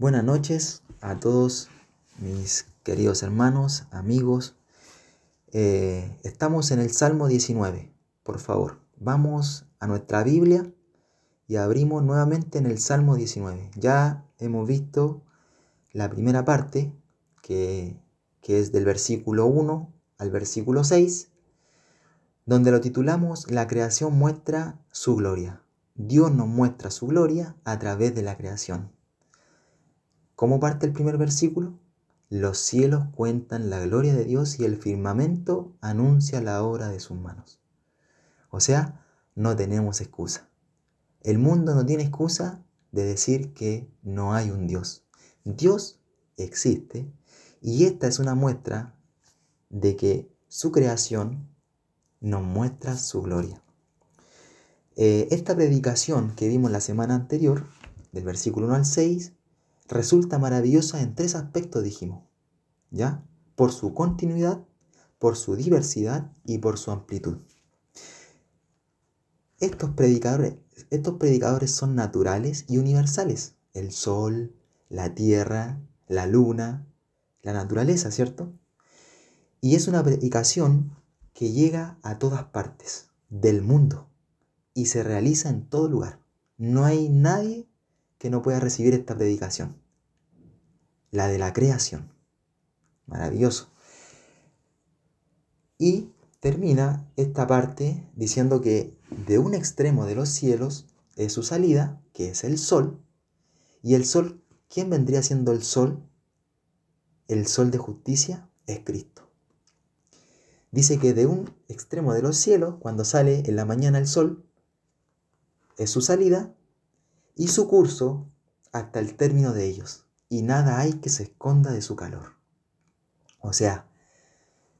Buenas noches a todos mis queridos hermanos, amigos. Eh, estamos en el Salmo 19. Por favor, vamos a nuestra Biblia y abrimos nuevamente en el Salmo 19. Ya hemos visto la primera parte, que, que es del versículo 1 al versículo 6, donde lo titulamos La creación muestra su gloria. Dios nos muestra su gloria a través de la creación. ¿Cómo parte el primer versículo? Los cielos cuentan la gloria de Dios y el firmamento anuncia la obra de sus manos. O sea, no tenemos excusa. El mundo no tiene excusa de decir que no hay un Dios. Dios existe y esta es una muestra de que su creación nos muestra su gloria. Eh, esta predicación que vimos la semana anterior, del versículo 1 al 6, resulta maravillosa en tres aspectos, dijimos. ¿Ya? Por su continuidad, por su diversidad y por su amplitud. Estos predicadores, estos predicadores son naturales y universales. El sol, la tierra, la luna, la naturaleza, ¿cierto? Y es una predicación que llega a todas partes del mundo y se realiza en todo lugar. No hay nadie que no pueda recibir esta predicación. La de la creación. Maravilloso. Y termina esta parte diciendo que de un extremo de los cielos es su salida, que es el sol. Y el sol, ¿quién vendría siendo el sol? El sol de justicia es Cristo. Dice que de un extremo de los cielos, cuando sale en la mañana el sol, es su salida y su curso hasta el término de ellos, y nada hay que se esconda de su calor. O sea,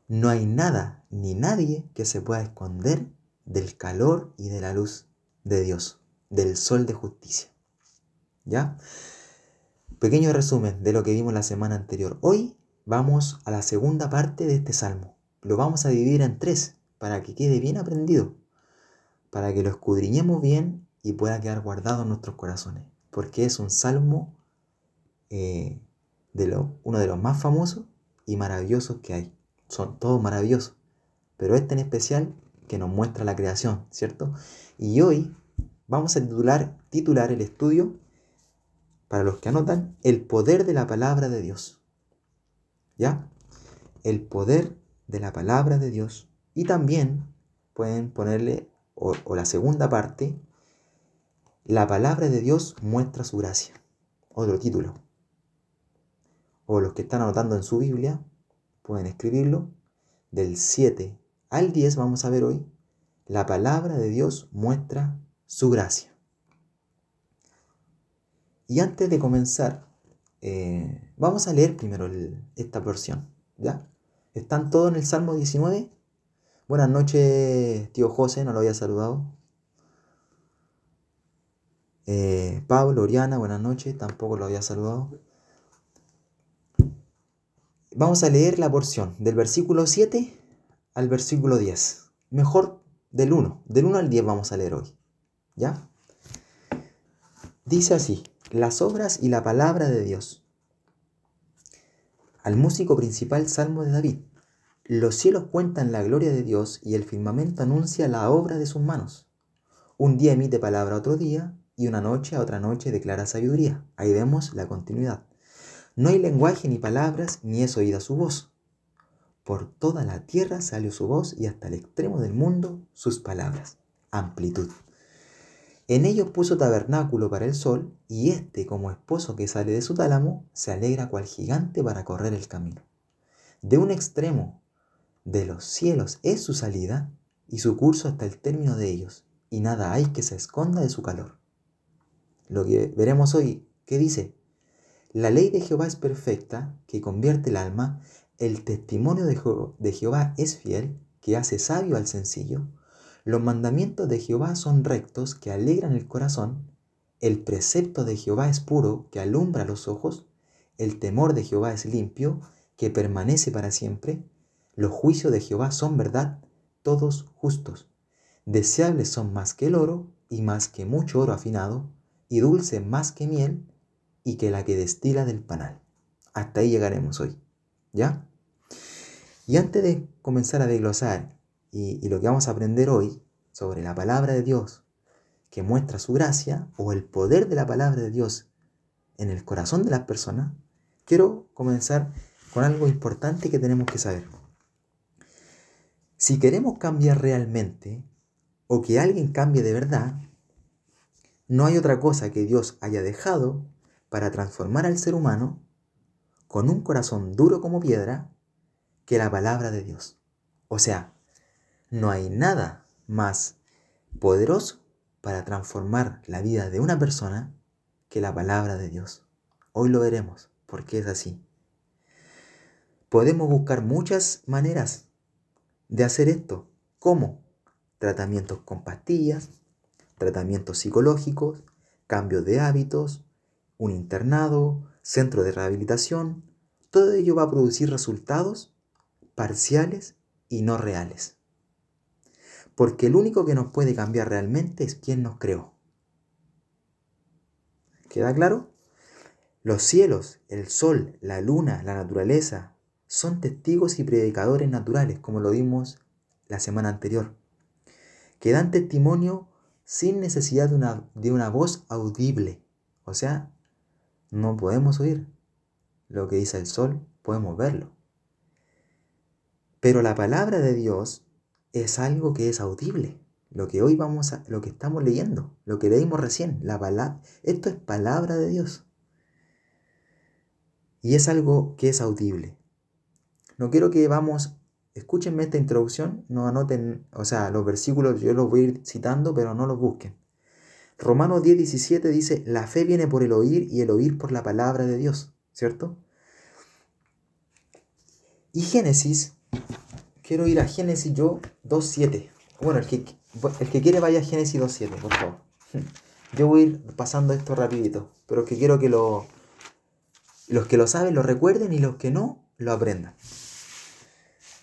no hay nada ni nadie que se pueda esconder del calor y de la luz de Dios, del sol de justicia. ¿Ya? Pequeño resumen de lo que vimos la semana anterior. Hoy vamos a la segunda parte de este salmo. Lo vamos a dividir en tres para que quede bien aprendido, para que lo escudriñemos bien y pueda quedar guardado en nuestros corazones, porque es un salmo eh, de lo, uno de los más famosos y maravillosos que hay. Son todos maravillosos, pero este en especial que nos muestra la creación, ¿cierto? Y hoy vamos a titular, titular el estudio, para los que anotan, el poder de la palabra de Dios. ¿Ya? El poder de la palabra de Dios. Y también pueden ponerle, o la segunda parte, la palabra de Dios muestra su gracia. Otro título. O los que están anotando en su Biblia pueden escribirlo. Del 7 al 10 vamos a ver hoy. La palabra de Dios muestra su gracia. Y antes de comenzar, eh, vamos a leer primero esta porción. ¿Ya? ¿Están todos en el Salmo 19? Buenas noches, tío José, no lo había saludado. Eh, Pablo, Oriana, buenas noches, tampoco lo había saludado. Vamos a leer la porción del versículo 7 al versículo 10. Mejor del 1, del 1 al 10 vamos a leer hoy. ¿Ya? Dice así, las obras y la palabra de Dios. Al músico principal Salmo de David. Los cielos cuentan la gloria de Dios y el firmamento anuncia la obra de sus manos. Un día emite palabra a otro día y una noche a otra noche declara sabiduría. Ahí vemos la continuidad. No hay lenguaje ni palabras, ni es oída su voz. Por toda la tierra salió su voz y hasta el extremo del mundo sus palabras. Amplitud. En ellos puso tabernáculo para el sol, y éste, como esposo que sale de su tálamo, se alegra cual gigante para correr el camino. De un extremo de los cielos es su salida, y su curso hasta el término de ellos, y nada hay que se esconda de su calor lo que veremos hoy, ¿qué dice? La ley de Jehová es perfecta, que convierte el alma, el testimonio de, Jehová es fiel, que hace sabio al sencillo, los mandamientos de Jehová son rectos, que alegran el corazón, el precepto de Jehová es puro, que alumbra los ojos, el temor de Jehová es limpio, que permanece para siempre, los juicios de Jehová son verdad, todos justos. Deseables son más que el oro y más que mucho oro afinado, y dulce más que miel, y que la que destila del panal. Hasta ahí llegaremos hoy. ¿Ya? Y antes de comenzar a desglosar y, lo que vamos a aprender hoy sobre la palabra de Dios que muestra su gracia o el poder de la palabra de Dios en el corazón de las personas, quiero comenzar con algo importante que tenemos que saber. Si queremos cambiar realmente o que alguien cambie de verdad, no hay otra cosa que Dios haya dejado para transformar al ser humano con un corazón duro como piedra que la palabra de Dios. O sea, no hay nada más poderoso para transformar la vida de una persona que la palabra de Dios. Hoy lo veremos, porque es así. Podemos buscar muchas maneras de hacer esto, como tratamientos con pastillas, tratamientos psicológicos, cambios de hábitos, un internado, centro de rehabilitación. Todo ello va a producir resultados parciales y no reales. Porque el único que nos puede cambiar realmente es quien nos creó. ¿Queda claro? Los cielos, el sol, la luna, la naturaleza, son testigos y predicadores naturales, como lo vimos la semana anterior, que dan testimonio sin necesidad de una, de una voz audible. O sea, no podemos oír lo que dice el sol, podemos verlo. Pero la palabra de Dios es algo que es audible. Lo que hoy vamos a, lo que estamos leyendo, lo que leímos recién, la palabra, esto es palabra de Dios. Y es algo que es audible. No quiero que vamos, escúchenme esta introducción, no anoten, o sea, los versículos yo los voy a ir citando, pero no los busquen. Romanos 10, 17 dice, la fe viene por el oír y el oír por la palabra de Dios, ¿cierto? Y Génesis quiero ir a Génesis yo 2.7. Bueno, el que, el que quiere vaya a Génesis 2.7, por favor. Yo voy a ir pasando esto rapidito, pero que quiero que lo, los que lo saben lo recuerden y los que no lo aprendan.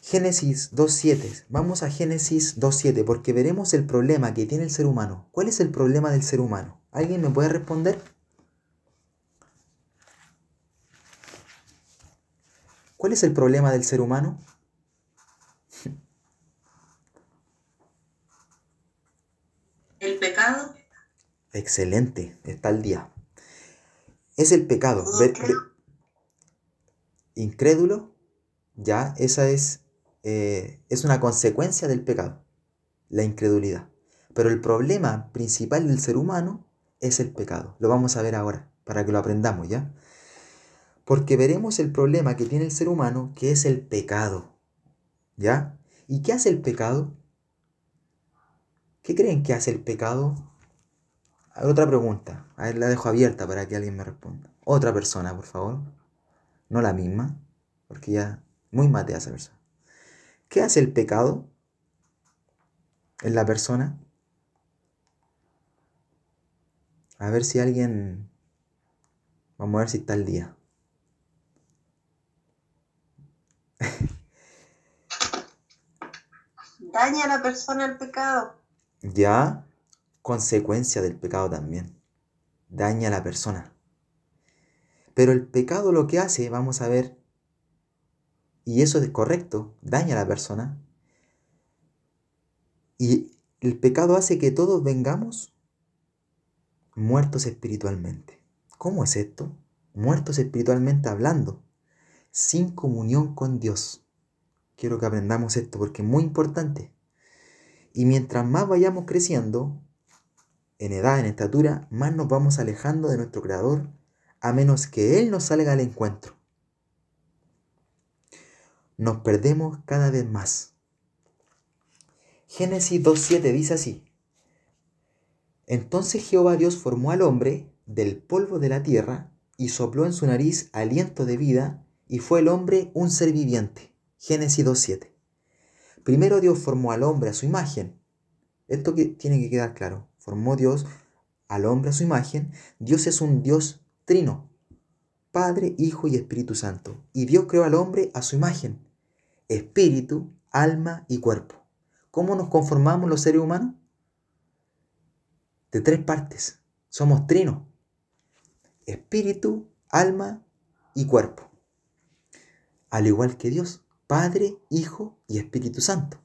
Génesis 2.7. Vamos a Génesis 2.7 porque veremos el problema que tiene el ser humano. ¿Cuál es el problema del ser humano? ¿Alguien me puede responder? ¿Cuál es el problema del ser humano? El pecado. Excelente, está el día. Es el pecado. Incrédulo, ya, esa es, eh, es una consecuencia del pecado, la incredulidad. Pero el problema principal del ser humano es el pecado. Lo vamos a ver ahora, para que lo aprendamos, ¿ya? Porque veremos el problema que tiene el ser humano, que es el pecado. ¿Ya? ¿Y qué hace el pecado? ¿Qué creen que hace el pecado? Otra pregunta. A ver, la dejo abierta para que alguien me responda. Otra persona, por favor. No la misma, porque ya muy mate esa persona. ¿Qué hace el pecado en la persona? A ver si alguien... Vamos a ver si está el día. Daña a la persona el pecado ya consecuencia del pecado también. Daña a la persona. Pero el pecado lo que hace, vamos a ver, y eso es correcto, daña a la persona. Y el pecado hace que todos vengamos muertos espiritualmente. ¿Cómo es esto? Muertos espiritualmente hablando, sin comunión con Dios. Quiero que aprendamos esto porque es muy importante. Y mientras más vayamos creciendo, en edad, en estatura, más nos vamos alejando de nuestro Creador, a menos que Él nos salga al encuentro. Nos perdemos cada vez más. Génesis 2.7 dice así. Entonces Jehová Dios formó al hombre del polvo de la tierra y sopló en su nariz aliento de vida y fue el hombre un ser viviente. Génesis 2.7. Primero Dios formó al hombre a su imagen. Esto que tiene que quedar claro. Formó Dios al hombre a su imagen. Dios es un Dios trino. Padre, Hijo y Espíritu Santo. Y Dios creó al hombre a su imagen. Espíritu, alma y cuerpo. ¿Cómo nos conformamos los seres humanos? De tres partes. Somos trino. espíritu, alma y cuerpo. Al igual que Dios, Padre, Hijo y Espíritu Santo.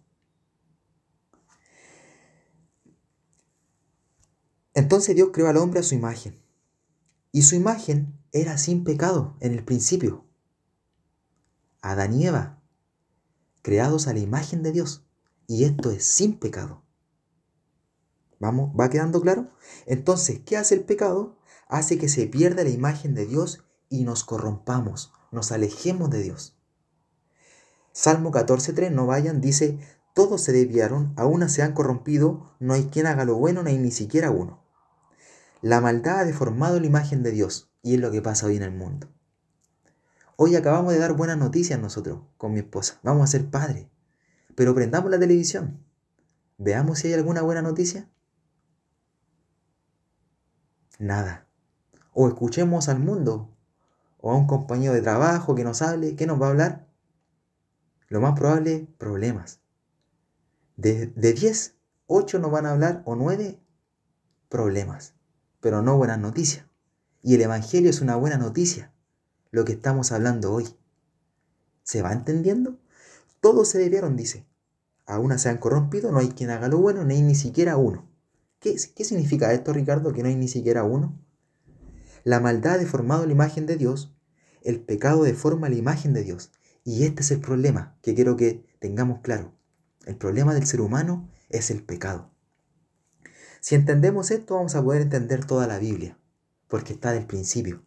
Entonces Dios creó al hombre a su imagen. Y su imagen era sin pecado en el principio. Adán y Eva, creados a la imagen de Dios. Y esto es sin pecado. ¿Vamos? ¿Va quedando claro? Entonces, ¿qué hace el pecado? Hace que se pierda la imagen de Dios y nos corrompamos, nos alejemos de Dios. Salmo 14.3, no vayan, dice, todos se desviaron, a una se han corrompido, no hay quien haga lo bueno, no hay ni siquiera uno. La maldad ha deformado la imagen de Dios y es lo que pasa hoy en el mundo. Hoy acabamos de dar buenas noticias nosotros con mi esposa. Vamos a ser padres. Pero prendamos la televisión. Veamos si hay alguna buena noticia. Nada. O escuchemos al mundo o a un compañero de trabajo que nos hable. ¿Qué nos va a hablar? Lo más probable, problemas. De 10, 8 nos van a hablar o 9, problemas pero no buenas noticias. Y el Evangelio es una buena noticia, lo que estamos hablando hoy. ¿Se va entendiendo? Todos se debieron, dice. A una se han corrompido, no hay quien haga lo bueno, ni hay ni siquiera uno. ¿Qué, ¿Qué significa esto, Ricardo, que no hay ni siquiera uno? La maldad ha deformado la imagen de Dios, el pecado deforma la imagen de Dios. Y este es el problema que quiero que tengamos claro. El problema del ser humano es el pecado. Si entendemos esto, vamos a poder entender toda la Biblia, porque está del principio.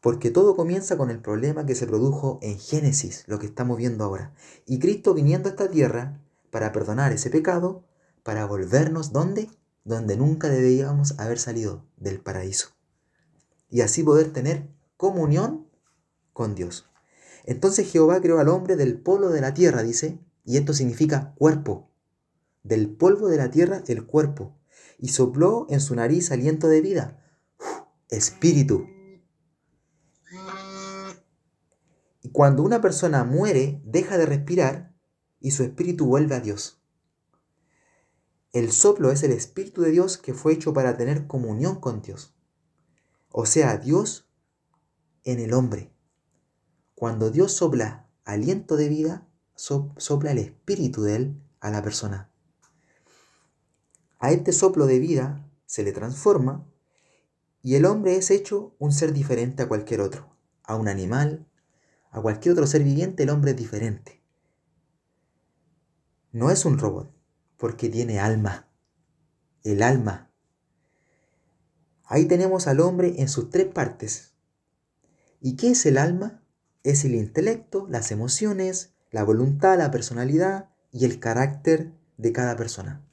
Porque todo comienza con el problema que se produjo en Génesis, lo que estamos viendo ahora. Y Cristo viniendo a esta tierra para perdonar ese pecado, para volvernos donde? Donde nunca debíamos haber salido del paraíso. Y así poder tener comunión con Dios. Entonces Jehová creó al hombre del polvo de la tierra, dice, y esto significa cuerpo. Del polvo de la tierra, el cuerpo y sopló en su nariz aliento de vida. Espíritu. Y cuando una persona muere, deja de respirar y su espíritu vuelve a Dios. El soplo es el espíritu de Dios que fue hecho para tener comunión con Dios. O sea, Dios en el hombre. Cuando Dios sopla aliento de vida, sopla el espíritu de él a la persona. A este soplo de vida se le transforma y el hombre es hecho un ser diferente a cualquier otro. A un animal, a cualquier otro ser viviente, el hombre es diferente. No es un robot, porque tiene alma. El alma. Ahí tenemos al hombre en sus tres partes. ¿Y qué es el alma? Es el intelecto, las emociones, la voluntad, la personalidad y el carácter de cada persona.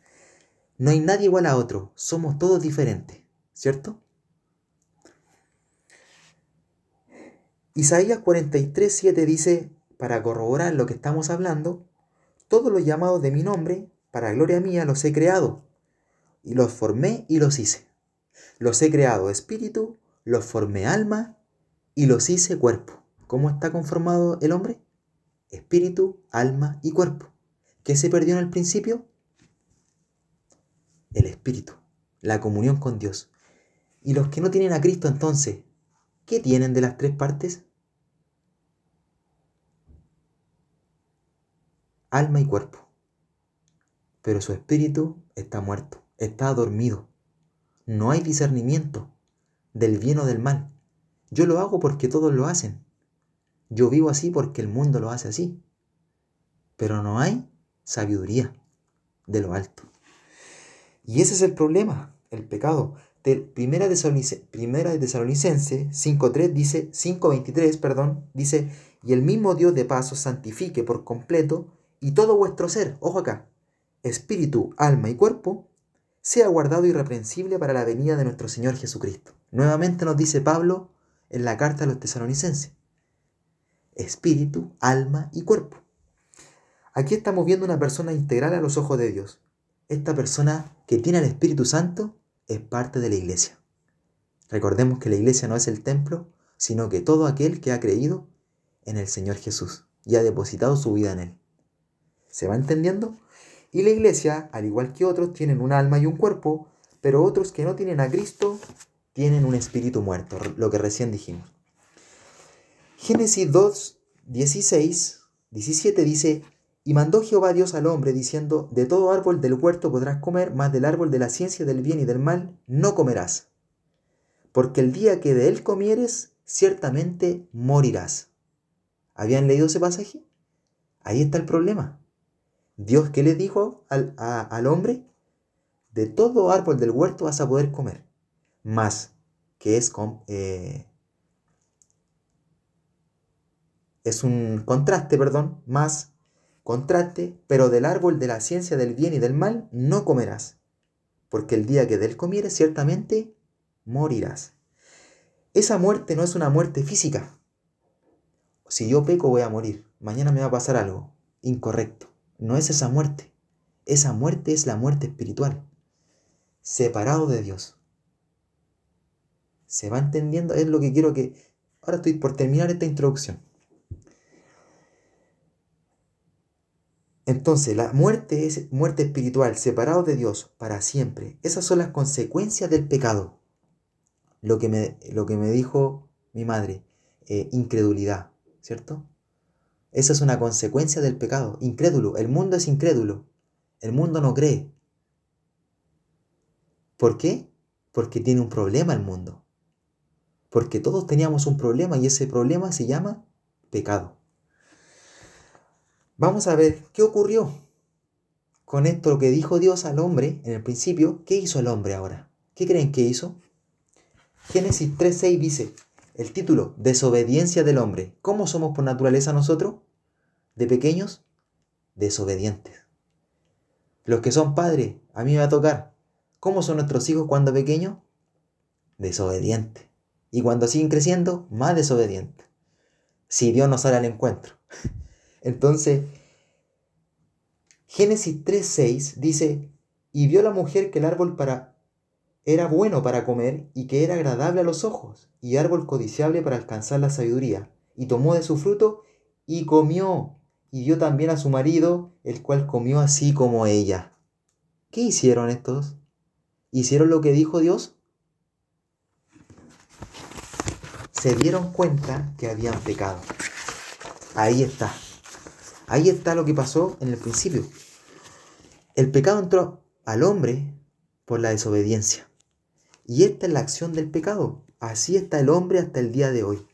No hay nadie igual a otro, somos todos diferentes, ¿cierto? Isaías 43, 7 dice, para corroborar lo que estamos hablando, todos los llamados de mi nombre, para gloria mía, los he creado, y los formé y los hice. Los he creado espíritu, los formé alma, y los hice cuerpo. ¿Cómo está conformado el hombre? Espíritu, alma y cuerpo. ¿Qué se perdió en el principio? el Espíritu, la comunión con Dios. Y los que no tienen a Cristo entonces, ¿qué tienen de las tres partes? Alma y cuerpo. Pero su espíritu está muerto, está dormido. No hay discernimiento del bien o del mal. Yo lo hago porque todos lo hacen. Yo vivo así porque el mundo lo hace así. Pero no hay sabiduría de lo alto. Y ese es el problema, el pecado. primera, de primera de Tesalonicense 5.3 dice, 5.23, perdón, dice, y el mismo Dios de paso santifique por completo y todo vuestro ser, ojo acá, espíritu, alma y cuerpo, sea guardado irreprensible para la venida de nuestro Señor Jesucristo. Nuevamente nos dice Pablo en la carta a los tesalonicenses. Espíritu, alma y cuerpo. Aquí estamos viendo una persona integral a los ojos de Dios esta persona que tiene el Espíritu Santo es parte de la iglesia. Recordemos que la iglesia no es el templo, sino que todo aquel que ha creído en el Señor Jesús y ha depositado su vida en Él. ¿Se va entendiendo? Y la iglesia, al igual que otros, tienen un alma y un cuerpo, pero otros que no tienen a Cristo tienen un espíritu muerto, lo que recién dijimos. Génesis 2, 16, 17 dice, y mandó Jehová Dios al hombre diciendo, de todo árbol del huerto podrás comer, mas del árbol de la ciencia del bien y del mal no comerás. Porque el día que de él comieres, ciertamente morirás. ¿Habían leído ese pasaje? Ahí está el problema. Dios, ¿qué le dijo al, al hombre? De todo árbol del huerto vas a poder comer, más que es, eh, es un contraste, perdón, más contraste, pero del árbol de la ciencia del bien y del mal no comerás, porque el día que de él comieres ciertamente morirás. Esa muerte no es una muerte física. Si yo peco voy a morir, mañana me va a pasar algo incorrecto. No es esa muerte. Esa muerte es la muerte espiritual separado de Dios. ¿Se va entendiendo? Es lo que quiero que... Ahora estoy por terminar esta introducción. Entonces, la muerte es muerte espiritual, separado de Dios para siempre. Esas son las consecuencias del pecado. Lo que me, lo que me dijo mi madre, eh, incredulidad, ¿cierto? Esa es una consecuencia del pecado, incrédulo. El mundo es incrédulo. El mundo no cree. ¿Por qué? Porque tiene un problema el mundo. Porque todos teníamos un problema y ese problema se llama pecado. Vamos a ver qué ocurrió con esto lo que dijo Dios al hombre en el principio. ¿Qué hizo el hombre ahora? ¿Qué creen que hizo? Génesis 3.6 dice, el título, desobediencia del hombre. ¿Cómo somos por naturaleza nosotros? De pequeños, desobedientes. Los que son padres, a mí me va a tocar ¿Cómo son nuestros hijos cuando pequeños? Desobedientes. Y cuando siguen creciendo, más desobedientes. Si Dios no sale al encuentro. Entonces, Génesis 3.6 dice, y vio la mujer que el árbol para, era bueno para comer y que era agradable a los ojos, y árbol codiciable para alcanzar la sabiduría. Y tomó de su fruto y comió, y dio también a su marido, el cual comió así como ella. ¿Qué hicieron estos? hicieron lo que dijo Dios, se dieron cuenta que habían pecado. Ahí está. Ahí está lo que pasó en el principio. El pecado entró al hombre por la desobediencia. Y esta es la acción del pecado. Así está el hombre hasta el día de hoy.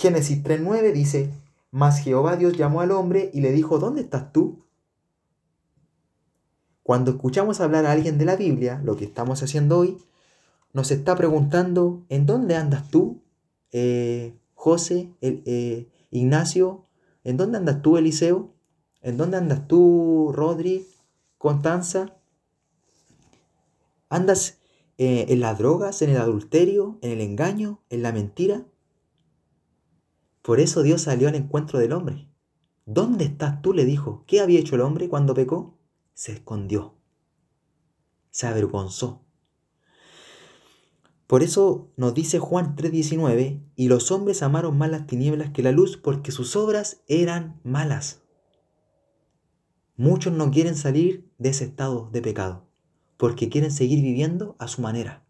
Génesis 3.9 dice, Mas Jehová Dios llamó al hombre y le dijo, ¿dónde estás tú? Cuando escuchamos hablar a alguien de la Biblia, lo que estamos haciendo hoy, nos está preguntando, ¿en dónde andas tú, eh, José, eh, Ignacio? ¿En dónde andas tú, Eliseo? ¿En dónde andas tú, Rodri, Constanza? ¿Andas eh, en las drogas, en el adulterio, en el engaño, en la mentira? Por eso Dios salió al encuentro del hombre. ¿Dónde estás tú? le dijo. ¿Qué había hecho el hombre cuando pecó? se escondió, se avergonzó. Por eso nos dice Juan 3:19, y los hombres amaron más las tinieblas que la luz porque sus obras eran malas. Muchos no quieren salir de ese estado de pecado, porque quieren seguir viviendo a su manera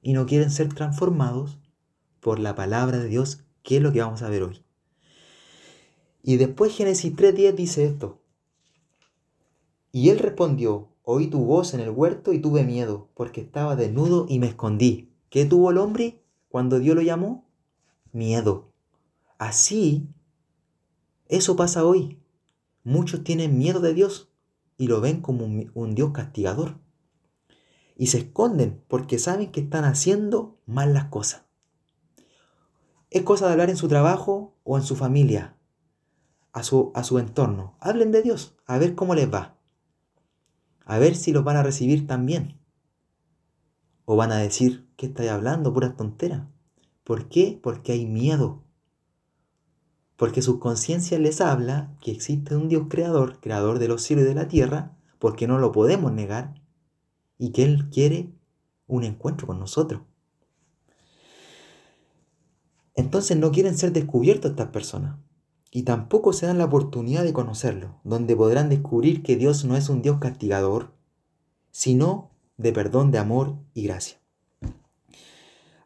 y no quieren ser transformados por la palabra de Dios, que es lo que vamos a ver hoy. Y después Génesis 3:10 dice esto, y él respondió, oí tu voz en el huerto y tuve miedo, porque estaba desnudo y me escondí. ¿Qué tuvo el hombre cuando Dios lo llamó? Miedo. Así, eso pasa hoy. Muchos tienen miedo de Dios y lo ven como un, Dios castigador. Y se esconden porque saben que están haciendo mal las cosas. Es cosa de hablar en su trabajo o en su familia, a su, a su entorno. Hablen de Dios, a ver cómo les va a ver si los van a recibir también. O van a decir, ¿qué estáis hablando? Pura tontera. ¿Por qué? Porque hay miedo. Porque su conciencia les habla que existe un Dios creador, creador de los cielos y de la tierra, porque no lo podemos negar, y que Él quiere un encuentro con nosotros. Entonces no quieren ser descubiertos estas personas y tampoco se dan la oportunidad de conocerlo, donde podrán descubrir que Dios no es un Dios castigador, sino de perdón, de amor y gracia.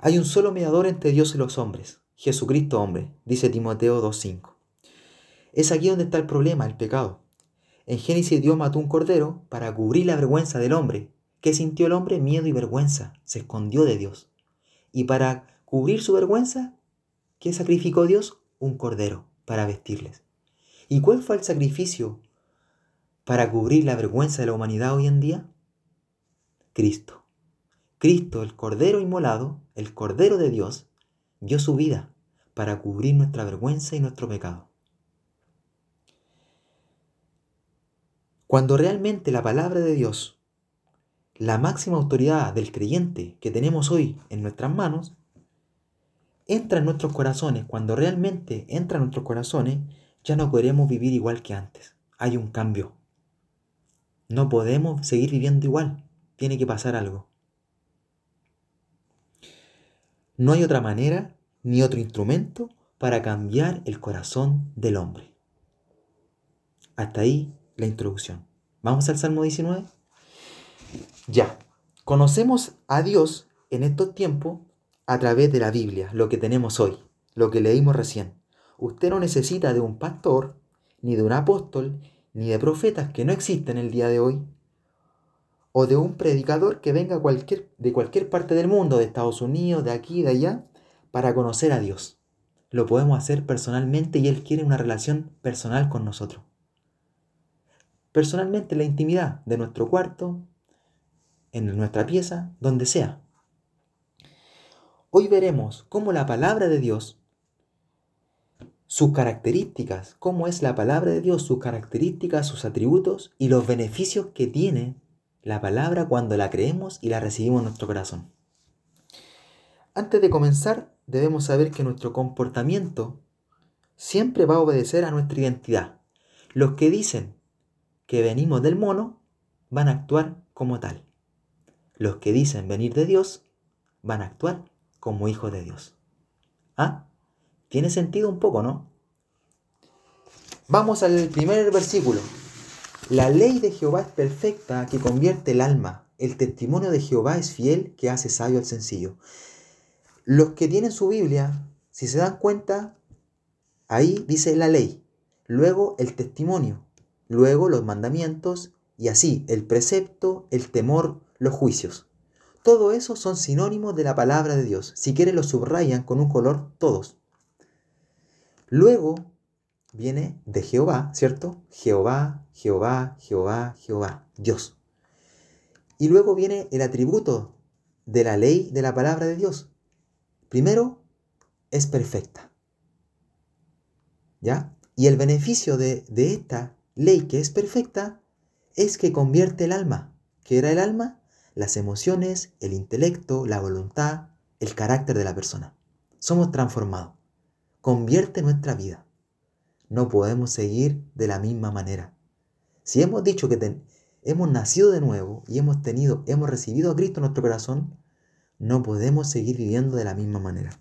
Hay un solo mediador entre Dios y los hombres, Jesucristo hombre, dice Timoteo 2.5. Es aquí donde está el problema, el pecado. En Génesis Dios mató un cordero para cubrir la vergüenza del hombre. ¿Qué sintió el hombre? Miedo y vergüenza. Se escondió de Dios. Y para cubrir su vergüenza, ¿qué sacrificó Dios? Un cordero para vestirles. ¿Y cuál fue el sacrificio para cubrir la vergüenza de la humanidad hoy en día? Cristo. Cristo, el Cordero inmolado, el Cordero de Dios, dio su vida para cubrir nuestra vergüenza y nuestro pecado. Cuando realmente la palabra de Dios, la máxima autoridad del creyente que tenemos hoy en nuestras manos, entra en nuestros corazones, cuando realmente entra en nuestros corazones, ya no podremos vivir igual que antes. Hay un cambio. No podemos seguir viviendo igual. Tiene que pasar algo. No hay otra manera ni otro instrumento para cambiar el corazón del hombre. Hasta ahí la introducción. Vamos al Salmo 19. Ya, conocemos a Dios en estos tiempos a través de la Biblia, lo que tenemos hoy, lo que leímos recién. Usted no necesita de un pastor, ni de un apóstol, ni de profetas que no existen el día de hoy, o de un predicador que venga de cualquier parte del mundo, de Estados Unidos, de aquí, de allá, para conocer a Dios. Lo podemos hacer personalmente y Él quiere una relación personal con nosotros. Personalmente, la intimidad de nuestro cuarto, en nuestra pieza, donde sea. Hoy veremos cómo la palabra de Dios sus características, cómo es la palabra de Dios, sus características, sus atributos y los beneficios que tiene la palabra cuando la creemos y la recibimos en nuestro corazón. Antes de comenzar, debemos saber que nuestro comportamiento siempre va a obedecer a nuestra identidad. Los que dicen que venimos del mono van a actuar como tal. Los que dicen venir de Dios van a actuar como hijos de Dios. ¿Ah? Tiene sentido un poco, ¿no? Vamos al primer versículo. La ley de Jehová es perfecta que convierte el alma. El testimonio de Jehová es fiel que hace sabio al sencillo. Los que tienen su Biblia, si se dan cuenta, ahí dice la ley, luego el testimonio, luego los mandamientos y así el precepto, el temor, los juicios. Todo eso son sinónimos de la palabra de Dios. Si quieren los subrayan con un color todos. Luego viene de Jehová, ¿cierto? Jehová, Jehová, Jehová, Jehová, Dios. Y luego viene el atributo de la ley de la palabra de Dios. Primero, es perfecta. ¿Ya? Y el beneficio de, de esta ley que es perfecta es que convierte el alma. ¿Qué era el alma? Las emociones, el intelecto, la voluntad, el carácter de la persona. Somos transformados convierte nuestra vida. No podemos seguir de la misma manera. Si hemos dicho que hemos nacido de nuevo y hemos tenido, hemos recibido a Cristo en nuestro corazón, no podemos seguir viviendo de la misma manera.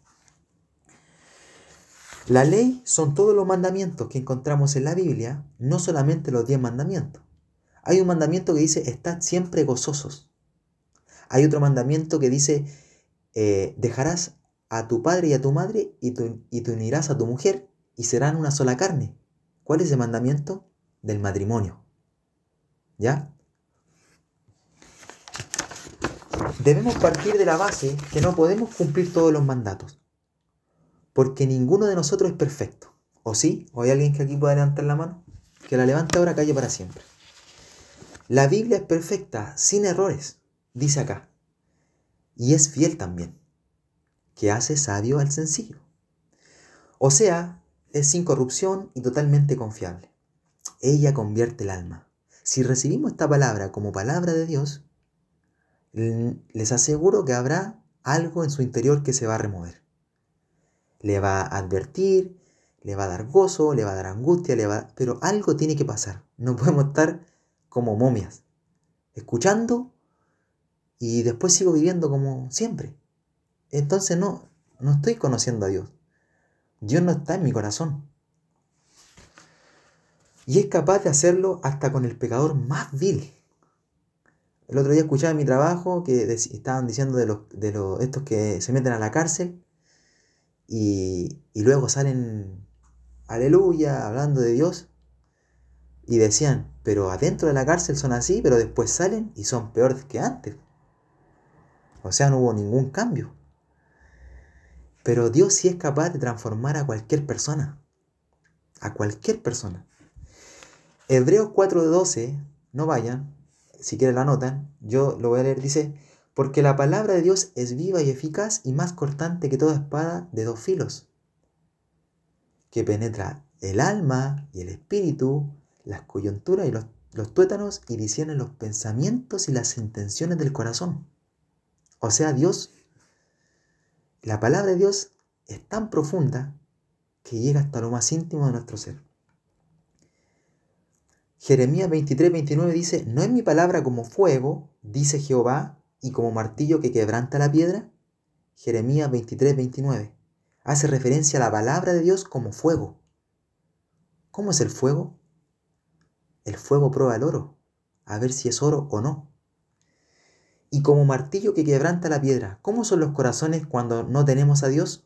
La ley son todos los mandamientos que encontramos en la Biblia, no solamente los diez mandamientos. Hay un mandamiento que dice, estad siempre gozosos. Hay otro mandamiento que dice, eh, dejarás a tu padre y a tu madre y, y te unirás a tu mujer y serán una sola carne. ¿Cuál es el mandamiento? Del matrimonio. ¿Ya? Debemos partir de la base que no podemos cumplir todos los mandatos, porque ninguno de nosotros es perfecto. ¿O sí? ¿O hay alguien que aquí pueda levantar la mano? Que la levante ahora, calle para siempre. La Biblia es perfecta, sin errores, dice acá. Y es fiel también que hace sabio al sencillo. O sea, es sin corrupción y totalmente confiable. Ella convierte el alma. Si recibimos esta palabra como palabra de Dios, les aseguro que habrá algo en su interior que se va a remover. Le va a advertir, le va a dar gozo, le va a dar angustia, le va pero algo tiene que pasar. No podemos estar como momias, escuchando y después sigo viviendo como siempre entonces no, no estoy conociendo a Dios. Dios no está en mi corazón. Y es capaz de hacerlo hasta con el pecador más vil. el otro día escuchaba en mi trabajo que estaban diciendo de los, de los estos que se meten a la cárcel y, y luego salen, aleluya, hablando de Dios. Y decían, pero adentro de la cárcel son así, pero después salen y son peores que antes. O sea, no hubo ningún cambio. Pero Dios sí es capaz de transformar a cualquier persona. A cualquier persona. Hebreos 4:12, no vayan, si quieren la notan, yo lo voy a leer, dice, porque la palabra de Dios es viva y eficaz y más cortante que toda espada de dos filos, que penetra el alma y el espíritu, las coyunturas y los, los tuétanos y discierne los pensamientos y las intenciones del corazón. O sea, Dios, la palabra de Dios es tan profunda que llega hasta lo más íntimo de nuestro ser. Jeremías 23, 29 dice, ¿no es mi palabra como fuego, dice Jehová, y como martillo que quebranta la piedra? Jeremías 23, 29. Hace referencia a la palabra de Dios como fuego. ¿Cómo es el fuego? El fuego prueba el oro, a ver si es oro o no. Y como martillo que quebranta la piedra, ¿cómo son los corazones cuando no tenemos a Dios?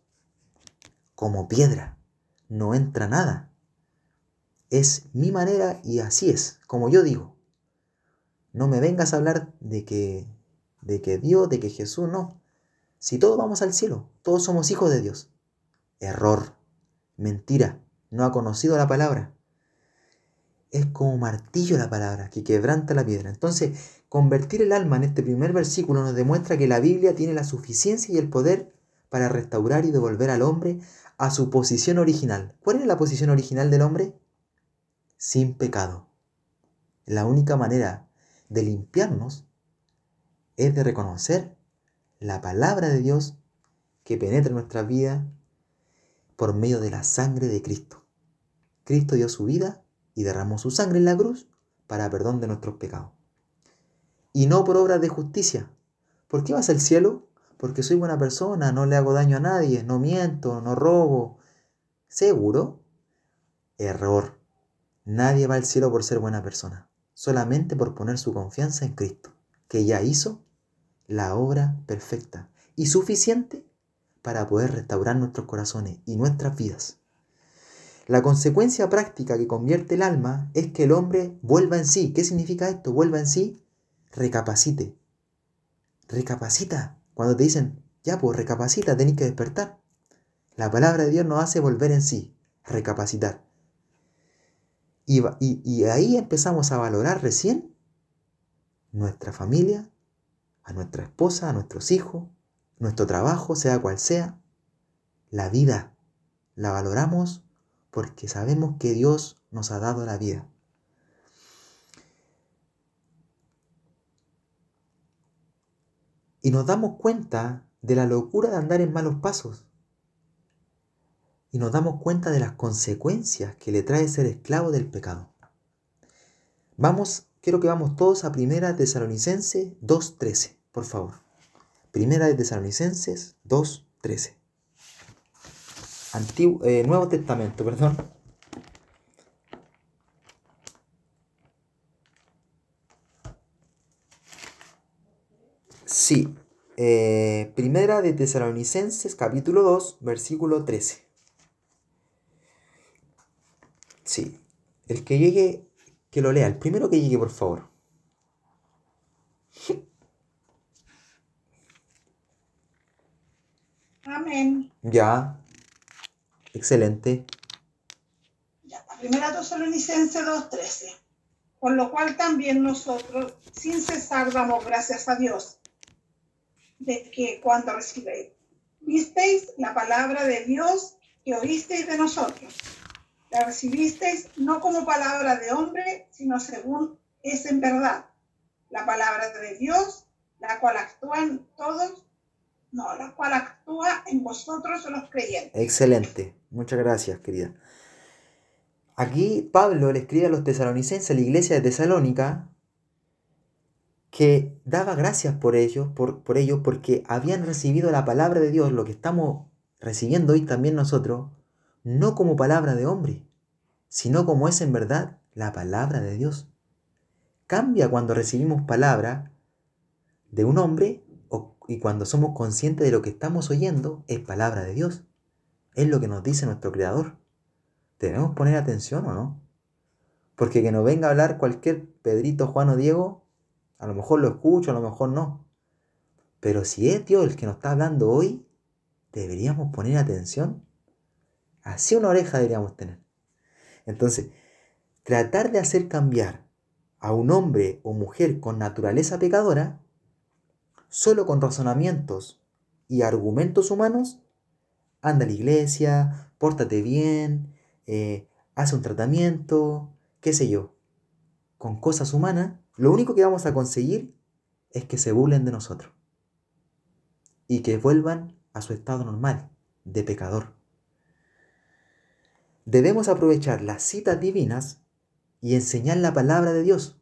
Como piedra, no entra nada es mi manera y así es, como yo digo. No me vengas a hablar de que, de que Dios, de que Jesús, no. Si todos vamos al cielo, todos somos hijos de Dios. Error, mentira, no ha conocido la palabra. Es como martillo la palabra que quebranta la piedra. Entonces, convertir el alma en este primer versículo nos demuestra que la Biblia tiene la suficiencia y el poder para restaurar y devolver al hombre a su posición original. ¿Cuál es la posición original del hombre? sin pecado. La única manera de limpiarnos es de reconocer la palabra de Dios que penetra en nuestra vida por medio de la sangre de Cristo. Cristo dio su vida y derramó su sangre en la cruz para perdón de nuestros pecados. Y no por obras de justicia. ¿Por qué vas al cielo? Porque soy buena persona, no le hago daño a nadie, no miento, no robo. ¿Seguro? Error. Nadie va al cielo por ser buena persona, solamente por poner su confianza en Cristo, que ya hizo la obra perfecta y suficiente para poder restaurar nuestros corazones y nuestras vidas. La consecuencia práctica que convierte el alma es que el hombre vuelva en sí. ¿Qué significa esto? Vuelva en sí, recapacite. Recapacita. Cuando te dicen, ya pues recapacita, tenés que despertar. La palabra de Dios nos hace volver en sí, recapacitar. Y, ahí empezamos a valorar recién nuestra familia, a nuestra esposa, a nuestros hijos, nuestro trabajo, sea cual sea, la vida. La valoramos porque sabemos que Dios nos ha dado la vida. Y nos damos cuenta de la locura de andar en malos pasos y nos damos cuenta de las consecuencias que le trae ser esclavo del pecado. Vamos, quiero que vamos todos a Primera Tesalonicenses 2.13, por favor. Primera de Tesalonicenses 2.13. Antiguo, eh, Nuevo Testamento, perdón. Sí, eh, Primera de Tesalonicenses capítulo 2, versículo 13. Sí. El que llegue, que lo lea. El primero que llegue, por favor. Amén. Ya. Excelente. Ya, primera Tesalonicense 2.13. Con lo cual también nosotros, sin cesar, damos gracias a Dios de que cuando recibéis, visteis la palabra de Dios que oísteis de nosotros la recibisteis no como palabra de hombre, sino según es en verdad, la palabra de Dios, la cual actúa en todos, no, la cual actúa en vosotros los creyentes. Excelente, muchas gracias, querida. Aquí Pablo le escribe a los tesalonicenses, a la iglesia de Tesalónica, que daba gracias por ellos, por, por ellos, porque habían recibido la palabra de Dios, lo que estamos recibiendo hoy también nosotros, no como palabra de hombre, sino como es en verdad la palabra de Dios. Cambia cuando recibimos palabra de un hombre y cuando somos conscientes de lo que estamos oyendo es palabra de Dios. Es lo que nos dice nuestro Creador. ¿Debemos poner atención o no? Porque que nos venga a hablar cualquier Pedrito, Juan o Diego, a lo mejor lo escucho, a lo mejor no. Pero si es Dios el que nos está hablando hoy, deberíamos poner atención. Así una oreja deberíamos tener. Entonces, tratar de hacer cambiar a un hombre o mujer con naturaleza pecadora solo con razonamientos y argumentos humanos, anda a la iglesia, pórtate bien, eh, hace un tratamiento, qué sé yo, con cosas humanas, lo único que vamos a conseguir es que se burlen de nosotros y que vuelvan a su estado normal de pecador. Debemos aprovechar las citas divinas y enseñar la palabra de Dios.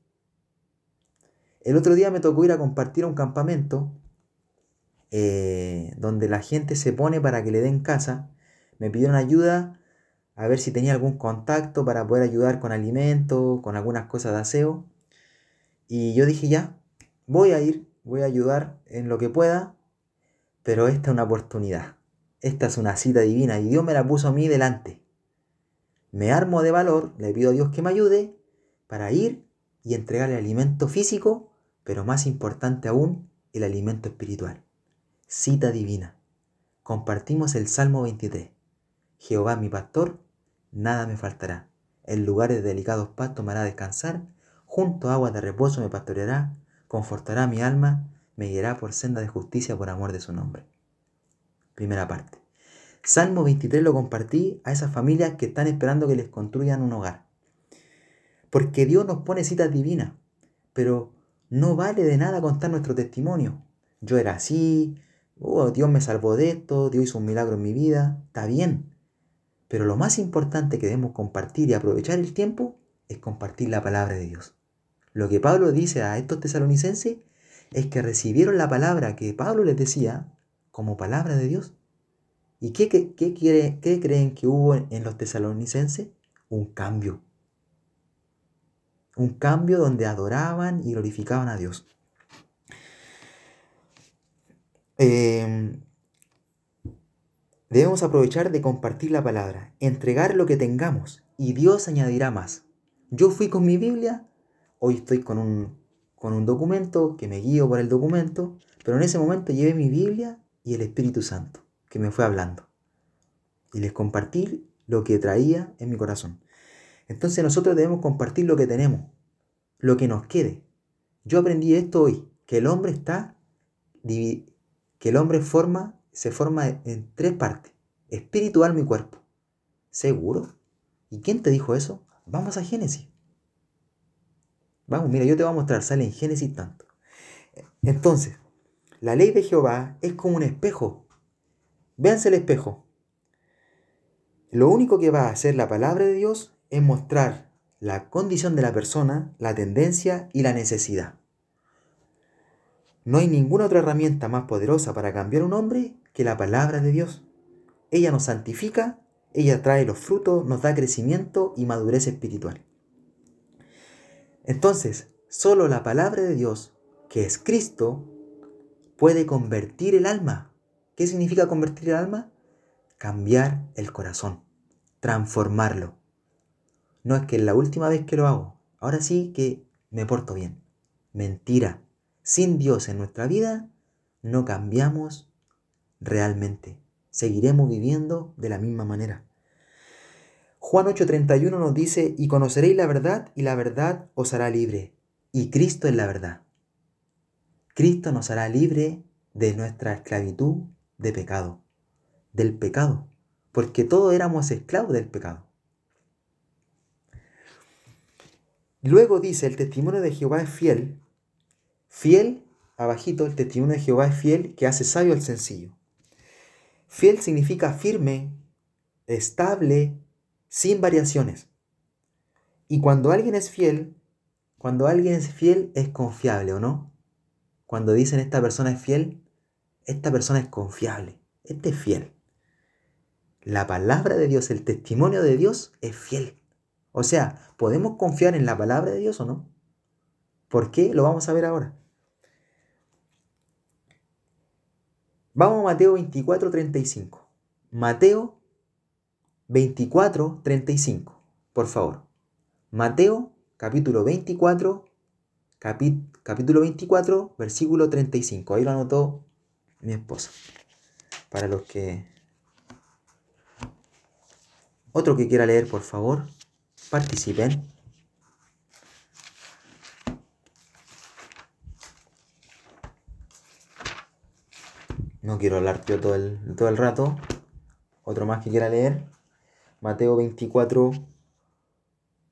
El otro día me tocó ir a compartir un campamento eh, donde la gente se pone para que le den casa. Me pidieron ayuda a ver si tenía algún contacto para poder ayudar con alimentos, con algunas cosas de aseo. Y yo dije ya, voy a ir, voy a ayudar en lo que pueda, pero esta es una oportunidad. Esta es una cita divina y Dios me la puso a mí delante. Me armo de valor, le pido a Dios que me ayude para ir y entregar el alimento físico pero más importante aún, el alimento espiritual. Cita divina. Compartimos el Salmo 23. Jehová mi pastor, nada me faltará. En lugares de delicados pastos me hará descansar, junto a aguas de reposo me pastoreará, confortará mi alma, me guiará por senda de justicia por amor de su nombre. Primera parte. Salmo 23 lo compartí a esas familias que están esperando que les construyan un hogar. Porque Dios nos pone citas divinas, pero no vale de nada contar nuestro testimonio. Yo era así, oh, Dios me salvó de esto, Dios hizo un milagro en mi vida, está bien. Pero lo más importante que debemos compartir y aprovechar el tiempo es compartir la palabra de Dios. Lo que Pablo dice a estos tesalonicenses es que recibieron la palabra que Pablo les decía como palabra de Dios. ¿Y qué, qué, quiere, qué creen que hubo en los tesalonicenses? Un cambio un cambio donde adoraban y glorificaban a Dios. Em, debemos aprovechar de compartir la palabra, entregar lo que tengamos y Dios añadirá más. Yo fui con mi Biblia, hoy estoy con un, con un documento que me guío por el documento, pero en ese momento llevé mi Biblia y el Espíritu Santo que me fue hablando. Y les compartí lo que traía en mi corazón. Entonces nosotros debemos compartir lo que tenemos, lo que nos quede. Yo aprendí esto hoy, que el hombre está, que el hombre forma, se forma en tres partes, espíritu, alma y cuerpo. ¿Seguro? ¿Y quién te dijo eso? Vamos a Génesis. Vamos, mira, yo te voy a mostrar, sale en Génesis tanto. Entonces, la ley de Jehová es como un espejo. Véanse el espejo. Lo único que va a hacer la palabra de Dios es mostrar la condición de la persona, la tendencia y la necesidad. No hay ninguna otra herramienta más poderosa para cambiar un hombre que la palabra de Dios. Ella nos santifica, ella trae los frutos, nos da crecimiento y madurez espiritual. Entonces, solo la palabra de Dios, que es Cristo, puede convertir el alma. ¿Qué significa convertir el alma? Cambiar el corazón, transformarlo. No es que es la última vez que lo hago. Ahora sí que me porto bien. Mentira. Sin Dios en nuestra vida no cambiamos realmente. Seguiremos viviendo de la misma manera. Juan 8:31 nos dice, y conoceréis la verdad y la verdad os hará libre. Y Cristo es la verdad. Cristo nos hará libre de nuestra esclavitud de pecado, del pecado, porque todos éramos esclavos del pecado. Luego dice, el testimonio de Jehová es fiel. Fiel, abajito, el testimonio de Jehová es fiel que hace sabio al sencillo. Fiel significa firme, estable, sin variaciones. Y cuando alguien es fiel, cuando alguien es fiel es confiable, ¿o no? Cuando dicen esta persona es fiel, esta persona es confiable, este es fiel. La palabra de Dios, el testimonio de Dios es fiel. O sea, ¿podemos confiar en la palabra de Dios o no? ¿Por qué? Lo vamos a ver ahora. Vamos a Mateo 24, 35. Mateo 24, 35. Por favor. Mateo capítulo 24, capítulo 24, versículo 35. Ahí lo anotó mi esposa. Para los que... Otro que quiera leer, por favor, participen. No quiero hablar yo todo el, todo el rato. Otro más que quiera leer. Mateo 24,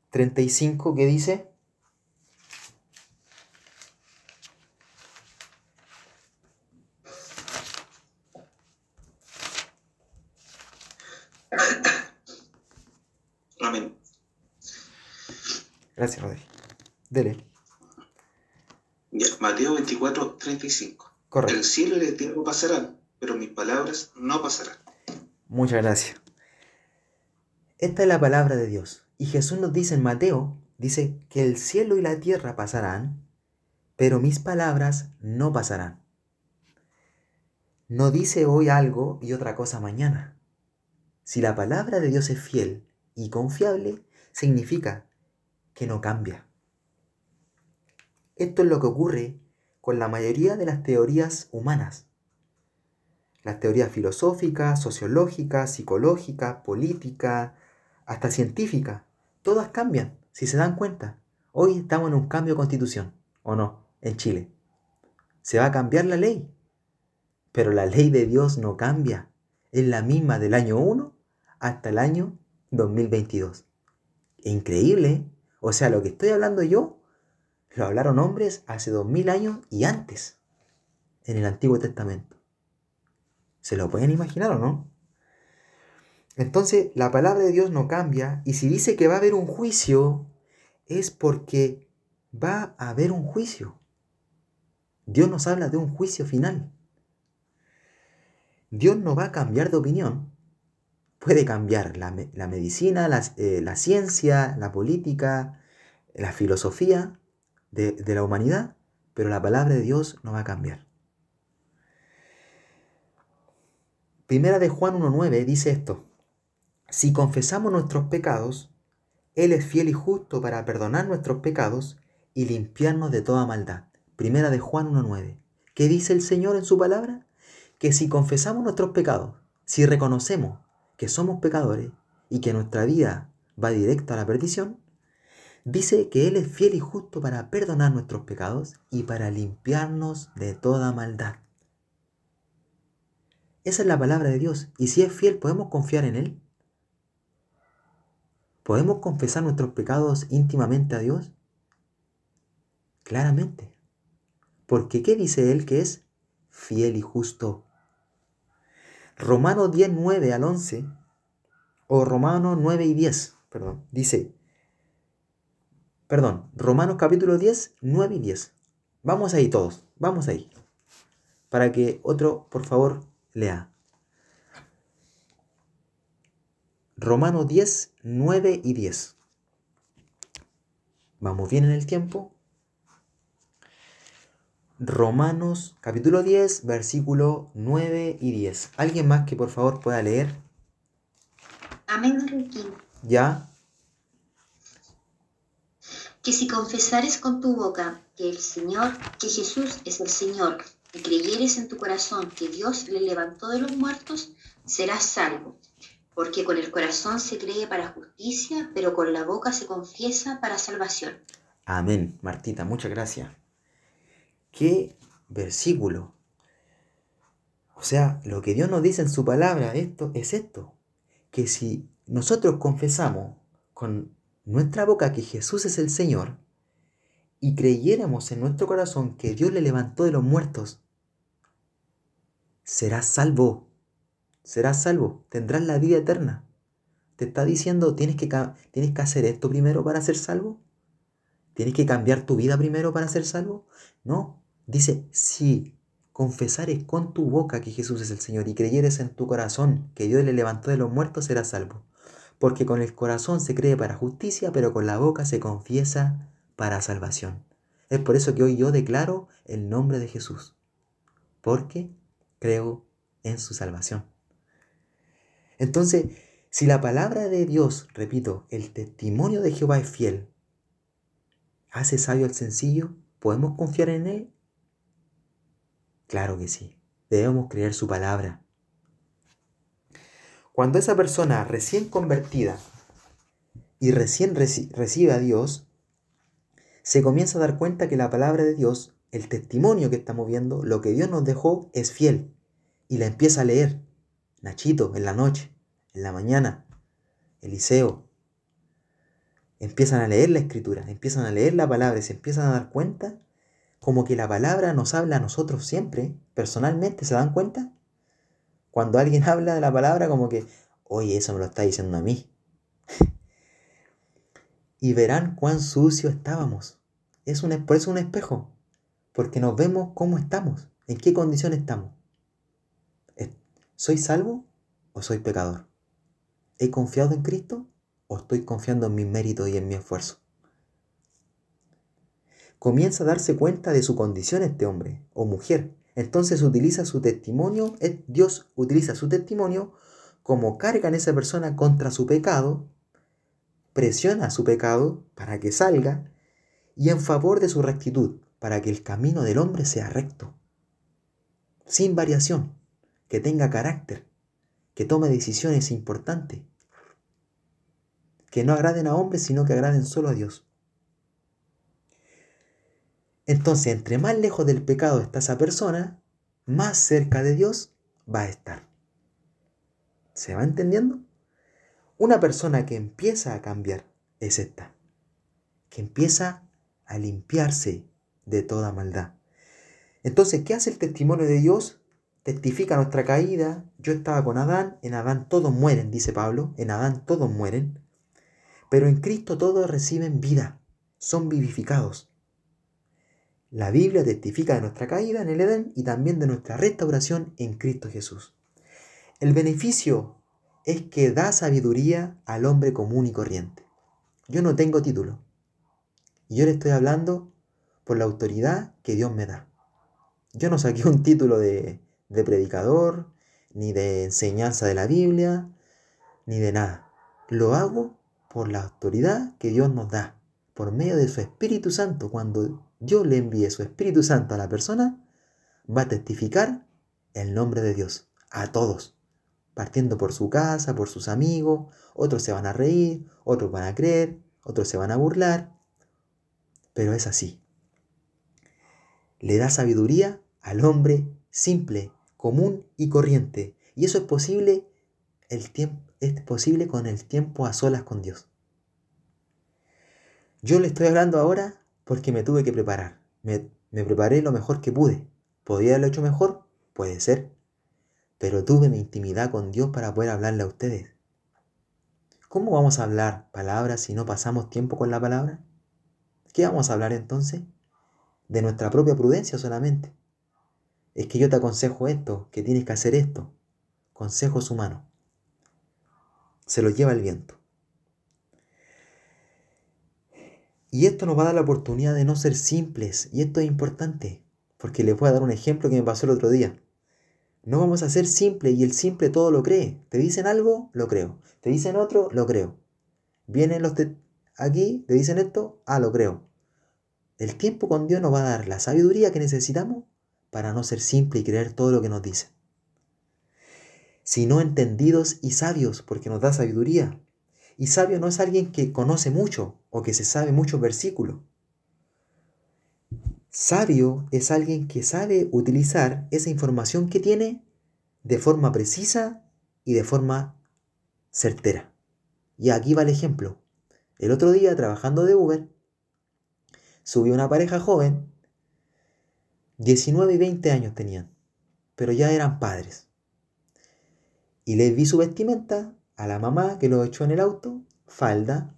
35, ¿qué dice? Amén. Gracias, Rodri. Dele. Ya, Mateo 24, 35. Correcto. El cielo y la tierra pasarán, pero mis palabras no pasarán. Muchas gracias. Esta es la palabra de Dios. Y Jesús nos dice en Mateo, dice que el cielo y la tierra pasarán, pero mis palabras no pasarán. No dice hoy algo y otra cosa mañana. Si la palabra de Dios es fiel y confiable, significa que no cambia. Esto es lo que ocurre con la mayoría de las teorías humanas. Las teorías filosóficas, sociológicas, psicológicas, políticas, hasta científicas, todas cambian, si se dan cuenta. Hoy estamos en un cambio de constitución, ¿o no? En Chile. Se va a cambiar la ley, pero la ley de Dios no cambia. Es la misma del año 1 hasta el año 2022. Increíble. ¿eh? O sea, lo que estoy hablando yo, lo hablaron hombres hace 2000 años y antes, en el Antiguo Testamento. ¿Se lo pueden imaginar o no? Entonces, la palabra de Dios no cambia y si dice que va a haber un juicio, es porque va a haber un juicio. Dios nos habla de un juicio final. Dios no va a cambiar de opinión. Puede cambiar la, la medicina, la, eh, la, ciencia, la política, la filosofía de, de la humanidad, pero la palabra de Dios no va a cambiar. Primera de Juan 1.9 dice esto. Si confesamos nuestros pecados, Él es fiel y justo para perdonar nuestros pecados y limpiarnos de toda maldad. Primera de Juan 1.9. ¿Qué dice el Señor en su palabra? Que si confesamos nuestros pecados, si reconocemos que somos pecadores y que nuestra vida va directa a la perdición, dice que Él es fiel y justo para perdonar nuestros pecados y para limpiarnos de toda maldad. Esa es la palabra de Dios. Y si es fiel, ¿podemos confiar en Él? ¿Podemos confesar nuestros pecados íntimamente a Dios? Claramente. Porque ¿qué dice Él que es fiel y justo? Romanos 10, 9 al 11, o Romanos 9 y 10, perdón, dice, perdón, Romanos capítulo 10, 9 y 10. Vamos ahí todos, vamos ahí. Para que otro, por favor, lea. Romanos 10, 9 y 10. Vamos bien en el tiempo. Romanos capítulo 10, versículo 9 y 10. ¿Alguien más que por favor pueda leer? Amén, Ruquín. ¿Ya? Que si confesares con tu boca que el Señor, que Jesús es el Señor, y creyeres en tu corazón que Dios le levantó de los muertos, serás salvo. Porque con el corazón se cree para justicia, pero con la boca se confiesa para salvación. Amén, Martita, muchas gracias. ¿Qué versículo? O sea, lo que Dios nos dice en su palabra esto es esto, que si nosotros confesamos con nuestra boca que Jesús es el Señor y creyéramos en nuestro corazón que Dios le levantó de los muertos, serás salvo. Serás salvo, tendrás la vida eterna. Te está diciendo, tienes que, tienes que hacer esto primero para ser salvo. ¿Tienes que cambiar tu vida primero para ser salvo? No. Dice, si confesares con tu boca que Jesús es el Señor y creyeres en tu corazón que Dios le levantó de los muertos, serás salvo. Porque con el corazón se cree para justicia, pero con la boca se confiesa para salvación. Es por eso que hoy yo declaro el nombre de Jesús. Porque creo en su salvación. Entonces, si la palabra de Dios, repito, el testimonio de Jehová es fiel, hace sabio al sencillo, ¿podemos confiar en él? Claro que sí, debemos creer su palabra. Cuando esa persona recién convertida y recién recibe a Dios, se comienza a dar cuenta que la palabra de Dios, el testimonio que estamos viendo, lo que Dios nos dejó es fiel. Y la empieza a leer. Nachito, en la noche, en la mañana, Eliseo. Empiezan a leer la escritura, empiezan a leer la palabra y se empiezan a dar cuenta como que la palabra nos habla a nosotros siempre, personalmente, ¿se dan cuenta? Cuando alguien habla de la palabra como que, oye, eso me lo está diciendo a mí. y verán cuán sucio estábamos. Es un, por eso un espejo, porque nos vemos cómo estamos, en qué condición estamos. ¿Soy salvo o soy pecador? ¿He confiado en Cristo o estoy confiando en mi mérito y en mi esfuerzo? Comienza a darse cuenta de su condición este hombre o mujer entonces utiliza su testimonio, eh, Dios utiliza su testimonio como carga en esa persona contra su pecado, presiona su pecado para que salga y en favor de su rectitud, para que el camino del hombre sea recto, sin variación, que tenga carácter, que tome decisiones importantes, que no agraden a hombres, sino que agraden solo a Dios. Entonces, entre más lejos del pecado está esa persona, más cerca de Dios va a estar. ¿Se va entendiendo? Una persona que empieza a cambiar es esta, que empieza a limpiarse de toda maldad. Entonces, ¿qué hace el testimonio de Dios? Testifica nuestra caída. Yo estaba con Adán, en Adán todos mueren, dice Pablo, en Adán todos mueren, pero en Cristo todos reciben vida, son vivificados. La Biblia testifica de nuestra caída en el Edén y también de nuestra restauración en Cristo Jesús. El beneficio es que da sabiduría al hombre común y corriente. Yo no tengo título. Y yo le estoy hablando por la autoridad que Dios me da. Yo no saqué un título de, de predicador, ni de enseñanza de la Biblia, ni de nada. Lo hago por la autoridad que Dios nos da, por medio de su Espíritu Santo, cuando yo le envíe su Espíritu Santo a la persona, va a testificar el nombre de Dios a todos, partiendo por su casa, por sus amigos, otros se van a reír, otros van a creer, otros se van a burlar, pero es así. Le da sabiduría al hombre simple, común y corriente, y eso es posible el tiempo es posible con el tiempo a solas con Dios. Yo le estoy hablando ahora porque me tuve que preparar. Me, preparé lo mejor que pude. ¿Podría haberlo hecho mejor? Puede ser. Pero tuve mi intimidad con Dios para poder hablarle a ustedes. ¿Cómo vamos a hablar palabras si no pasamos tiempo con la palabra? ¿Qué vamos a hablar entonces? De nuestra propia prudencia solamente. Es que yo te aconsejo esto, que tienes que hacer esto. Consejos humanos. Se los lleva el viento. Y esto nos va a dar la oportunidad de no ser simples. Y esto es importante, porque les voy a dar un ejemplo que me pasó el otro día. No vamos a ser simples y el simple todo lo cree. Te dicen algo, lo creo. Te dicen otro, lo creo. Vienen los aquí, te dicen esto, ah, lo creo. El tiempo con Dios nos va a dar la sabiduría que necesitamos para no ser simple y creer todo lo que nos dice. Sino entendidos y sabios, porque nos da sabiduría. Y sabio no es alguien que conoce mucho o que se sabe muchos versículos. Sabio es alguien que sabe utilizar esa información que tiene de forma precisa y de forma certera. Y aquí va el ejemplo. El otro día, trabajando de Uber, subió una pareja joven, 19 y 20 años tenían, pero ya eran padres. Y les vi su vestimenta a la mamá que lo echó en el auto, falda.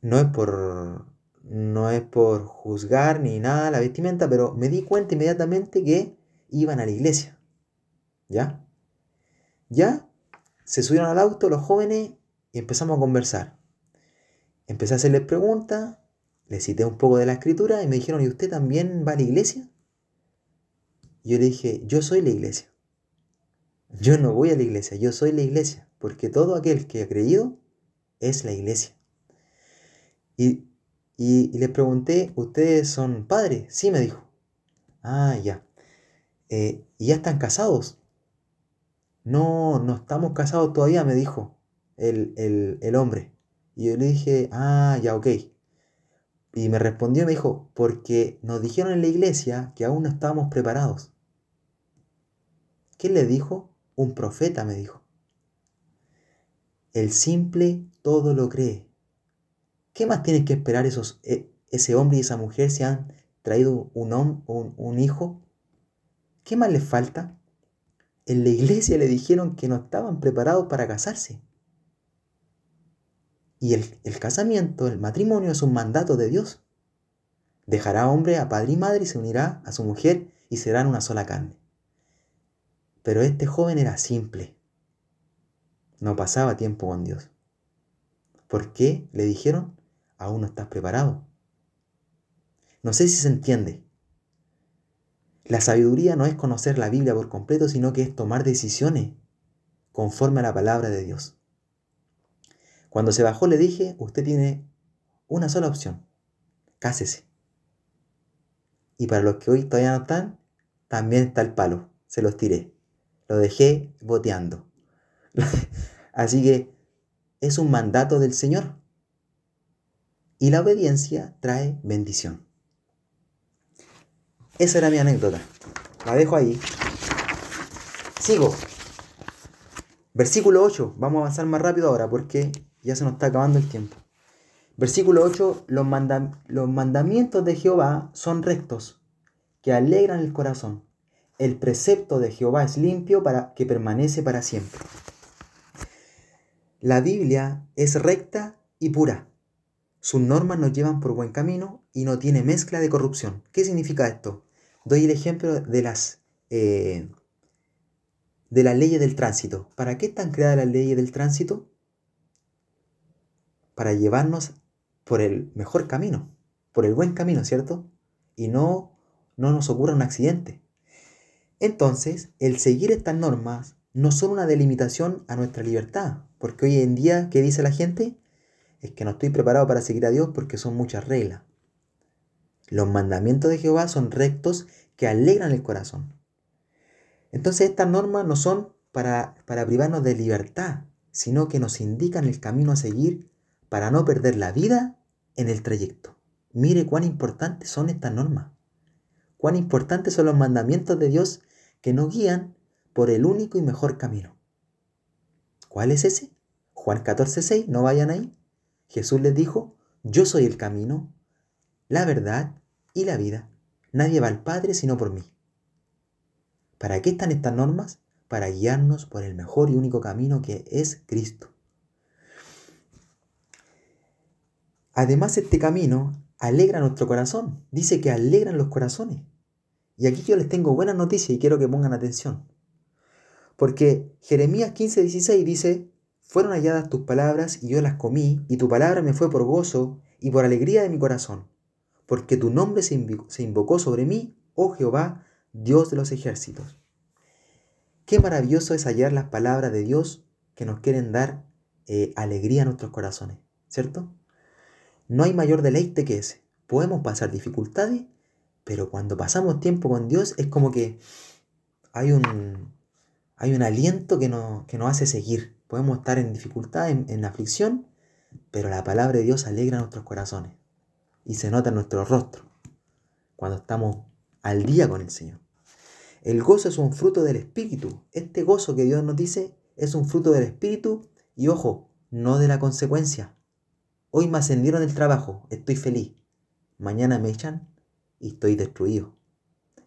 No es por no es por juzgar ni nada la vestimenta, pero me di cuenta inmediatamente que iban a la iglesia. ¿Ya? Ya se subieron al auto los jóvenes y empezamos a conversar. Empecé a hacerles preguntas, les cité un poco de la escritura y me dijeron, ¿y usted también va a la iglesia? Yo le dije, yo soy la iglesia. Yo no voy a la iglesia, yo soy la iglesia, porque todo aquel que ha creído es la iglesia. Y, y, le pregunté, ¿ustedes son padres? Sí, me dijo. Ah, ya. Eh, ¿Y ya están casados? No, no estamos casados todavía, me dijo el, el, el hombre. Y yo le dije, ah, ya, ok. Y me respondió y me dijo, porque nos dijeron en la iglesia que aún no estábamos preparados. ¿Qué le dijo? Un profeta me dijo. El simple todo lo cree. ¿Qué más tienen que esperar esos, e, ese hombre y esa mujer si han traído un, un, un hijo? ¿Qué más les falta? En la iglesia le dijeron que no estaban preparados para casarse. Y el, casamiento, el matrimonio es un mandato de Dios. Dejará hombre a padre y madre y se unirá a su mujer y serán una sola carne. Pero este joven era simple. No pasaba tiempo con Dios. ¿Por qué? Le dijeron, aún no estás preparado. No sé si se entiende. La sabiduría no es conocer la Biblia por completo, sino que es tomar decisiones conforme a la palabra de Dios. Cuando se bajó le dije, usted tiene una sola opción, cásese. Y para los que hoy todavía no están, también está el palo, se los tiré. Lo dejé boteando. Así que es un mandato del Señor. Y la obediencia trae bendición. Esa era mi anécdota. La dejo ahí. Sigo. Versículo 8. Vamos a avanzar más rápido ahora porque ya se nos está acabando el tiempo. Versículo 8, los, los mandamientos de Jehová son rectos, que alegran el corazón. El precepto de Jehová es limpio para que permanece para siempre. La Biblia es recta y pura. Sus normas nos llevan por buen camino y no tiene mezcla de corrupción. ¿Qué significa esto? Doy el ejemplo de las eh, de las leyes del tránsito. ¿Para qué están creadas las leyes del tránsito? Para llevarnos por el mejor camino, por el buen camino, ¿cierto? Y no, no nos ocurra un accidente. Entonces, el seguir estas normas no son una delimitación a nuestra libertad, porque hoy en día, ¿qué dice la gente? Es que no estoy preparado para seguir a Dios porque son muchas reglas. Los mandamientos de Jehová son rectos que alegran el corazón. Entonces estas normas no son para, para privarnos de libertad, sino que nos indican el camino a seguir para no perder la vida en el trayecto. Mire cuán importantes son estas normas. Cuán importantes son los mandamientos de Dios que nos guían por el único y mejor camino. ¿Cuál es ese? Juan 14:6, no vayan ahí. Jesús les dijo, yo soy el camino, la verdad y la vida. Nadie va al Padre sino por mí. ¿Para qué están estas normas? Para guiarnos por el mejor y único camino que es Cristo. Además, este camino alegra nuestro corazón. Dice que alegran los corazones. Y aquí yo les tengo buenas noticias y quiero que pongan atención. Porque Jeremías 15:16 dice, fueron halladas tus palabras y yo las comí, y tu palabra me fue por gozo y por alegría de mi corazón, porque tu nombre se invocó sobre mí, oh Jehová, Dios de los ejércitos. Qué maravilloso es hallar las palabras de Dios que nos quieren dar eh, alegría a nuestros corazones, ¿cierto? No hay mayor deleite que ese. Podemos pasar dificultades, pero cuando pasamos tiempo con Dios es como que hay un, hay un aliento que, no, que nos hace seguir. Podemos estar en dificultad, en, en aflicción, pero la palabra de Dios alegra nuestros corazones y se nota en nuestro rostro cuando estamos al día con el Señor. El gozo es un fruto del Espíritu. Este gozo que Dios nos dice es un fruto del Espíritu y ojo, no de la consecuencia. Hoy me ascendieron el trabajo, estoy feliz. Mañana me echan y estoy destruido.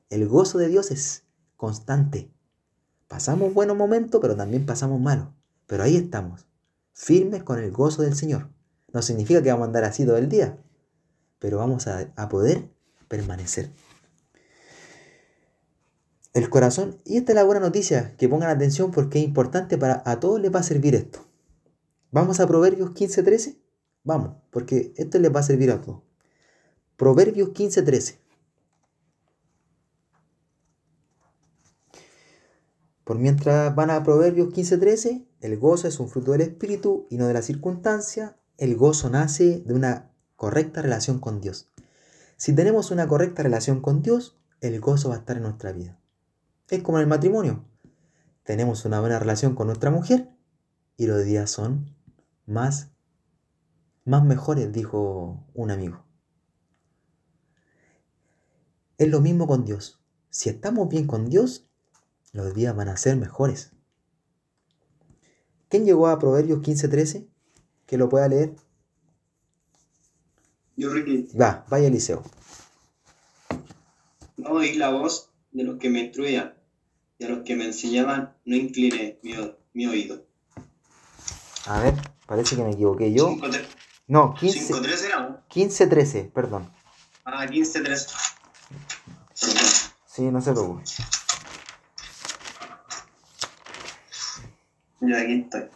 El gozo de Dios es constante. Pasamos buenos momentos, pero también pasamos malos. Pero ahí estamos, firmes con el gozo del Señor. No significa que vamos a andar así todo el día, pero vamos a, poder permanecer. El corazón, y esta es la buena noticia, que pongan atención porque es importante para a todos les va a servir esto. Vamos a Proverbios 15:13. Vamos, porque esto les va a servir a todos. Proverbios 15:13. Por mientras van a Proverbios 15:13, el gozo es un fruto del espíritu y no de la circunstancia. El gozo nace de una correcta relación con Dios. Si tenemos una correcta relación con Dios, el gozo va a estar en nuestra vida. Es como en el matrimonio. Tenemos una buena relación con nuestra mujer y los días son más, más mejores, dijo un amigo. Es lo mismo con Dios. Si estamos bien con Dios, los días van a ser mejores. ¿Quién llegó a Proverbios 15:13? Que lo pueda leer. Yo, Ricky, Va, vaya Eliseo. no oí la voz de los que me instruían, y a los que me enseñaban no incliné mi, oído. A ver, parece que me equivoqué yo. 5-3 No, 15, 5-3 era, ¿no? 15:13, perdón. Ah, 15-3. Perdón. Sí, no se preocupe. Ya aquí estoy.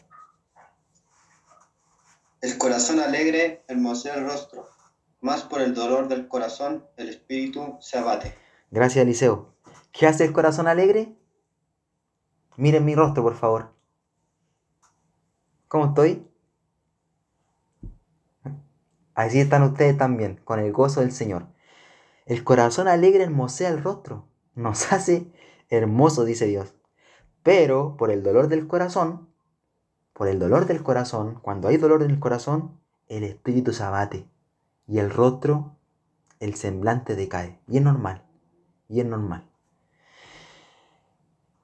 El corazón alegre hermosea el rostro, más por el dolor del corazón el espíritu se abate. Gracias, Eliseo. ¿Qué hace el corazón alegre? Miren mi rostro, por favor. ¿Cómo estoy? Así están ustedes también, con el gozo del Señor. El corazón alegre hermosea el rostro, nos hace hermosos, dice Dios. Pero por el dolor del corazón, por el dolor del corazón, cuando hay dolor en el corazón, el espíritu se abate y el rostro, el semblante decae. Y es normal, y es normal.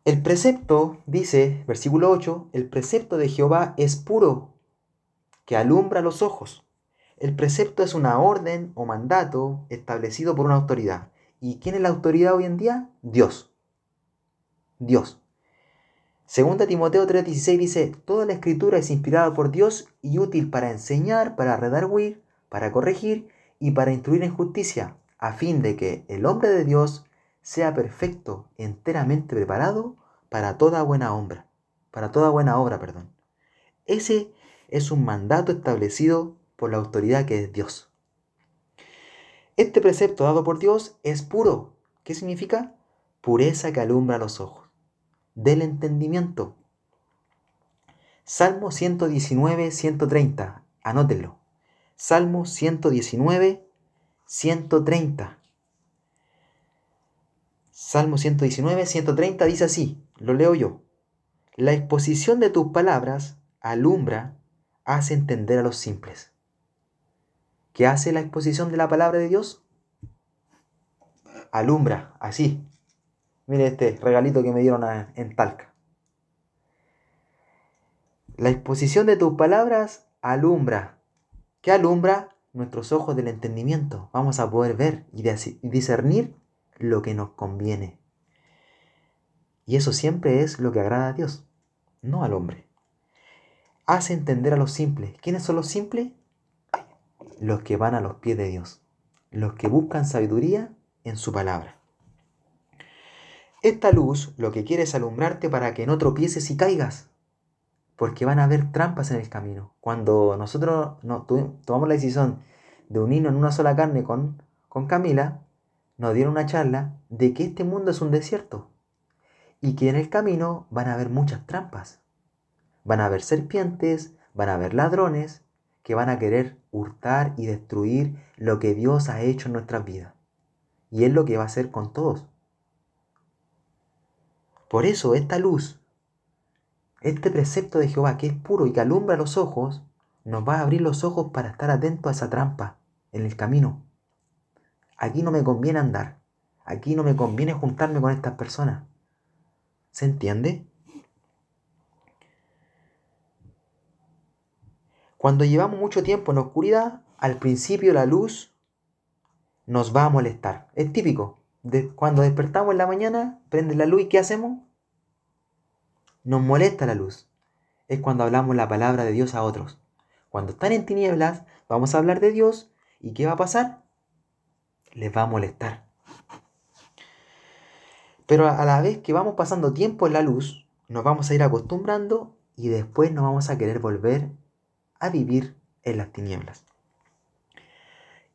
El precepto, dice, versículo 8, el precepto de Jehová es puro, que alumbra los ojos. El precepto es una orden o mandato establecido por una autoridad. ¿Y quién es la autoridad hoy en día? Dios. Dios. Segunda Timoteo 3:16 dice, toda la escritura es inspirada por Dios y útil para enseñar, para redarguir, para corregir y para instruir en justicia, a fin de que el hombre de Dios sea perfecto, enteramente preparado para toda buena obra, para toda buena obra, perdón. Ese es un mandato establecido por la autoridad que es Dios. Este precepto dado por Dios es puro. ¿Qué significa? Pureza que alumbra los ojos, del entendimiento. Salmo 119, 130. Anótenlo. Salmo 119, 130. Salmo 119, 130 dice así, lo leo yo. La exposición de tus palabras alumbra, hace entender a los simples. ¿Qué hace la exposición de la palabra de Dios? Alumbra, así. Mire este regalito que me dieron en Talca. La exposición de tus palabras alumbra. ¿Qué alumbra? Nuestros ojos del entendimiento. Vamos a poder ver y discernir lo que nos conviene. Y eso siempre es lo que agrada a Dios, no al hombre. Hace entender a los simples. ¿Quiénes son los simples? Los que van a los pies de Dios, los que buscan sabiduría en su palabra. Esta luz lo que quiere es alumbrarte para que no tropieces y caigas, porque van a haber trampas en el camino. Cuando nosotros no, tu- tomamos la decisión de unirnos en una sola carne con, con Camila, nos dieron una charla de que este mundo es un desierto y que en el camino van a haber muchas trampas. Van a haber serpientes, van a haber ladrones que van a querer hurtar y destruir lo que Dios ha hecho en nuestras vidas. Y es lo que va a hacer con todos. Por eso esta luz, este precepto de Jehová que es puro y que alumbra los ojos, nos va a abrir los ojos para estar atentos a esa trampa en el camino. Aquí no me conviene andar. Aquí no me conviene juntarme con estas personas. ¿Se entiende? Cuando llevamos mucho tiempo en oscuridad, al principio la luz nos va a molestar. Es típico. De- cuando despertamos en la mañana, prende la luz y ¿qué hacemos? Nos molesta la luz. Es cuando hablamos la palabra de Dios a otros. Cuando están en tinieblas, vamos a hablar de Dios y ¿qué va a pasar? Les va a molestar. Pero a la vez que vamos pasando tiempo en la luz, nos vamos a ir acostumbrando y después nos vamos a querer volver a vivir en las tinieblas.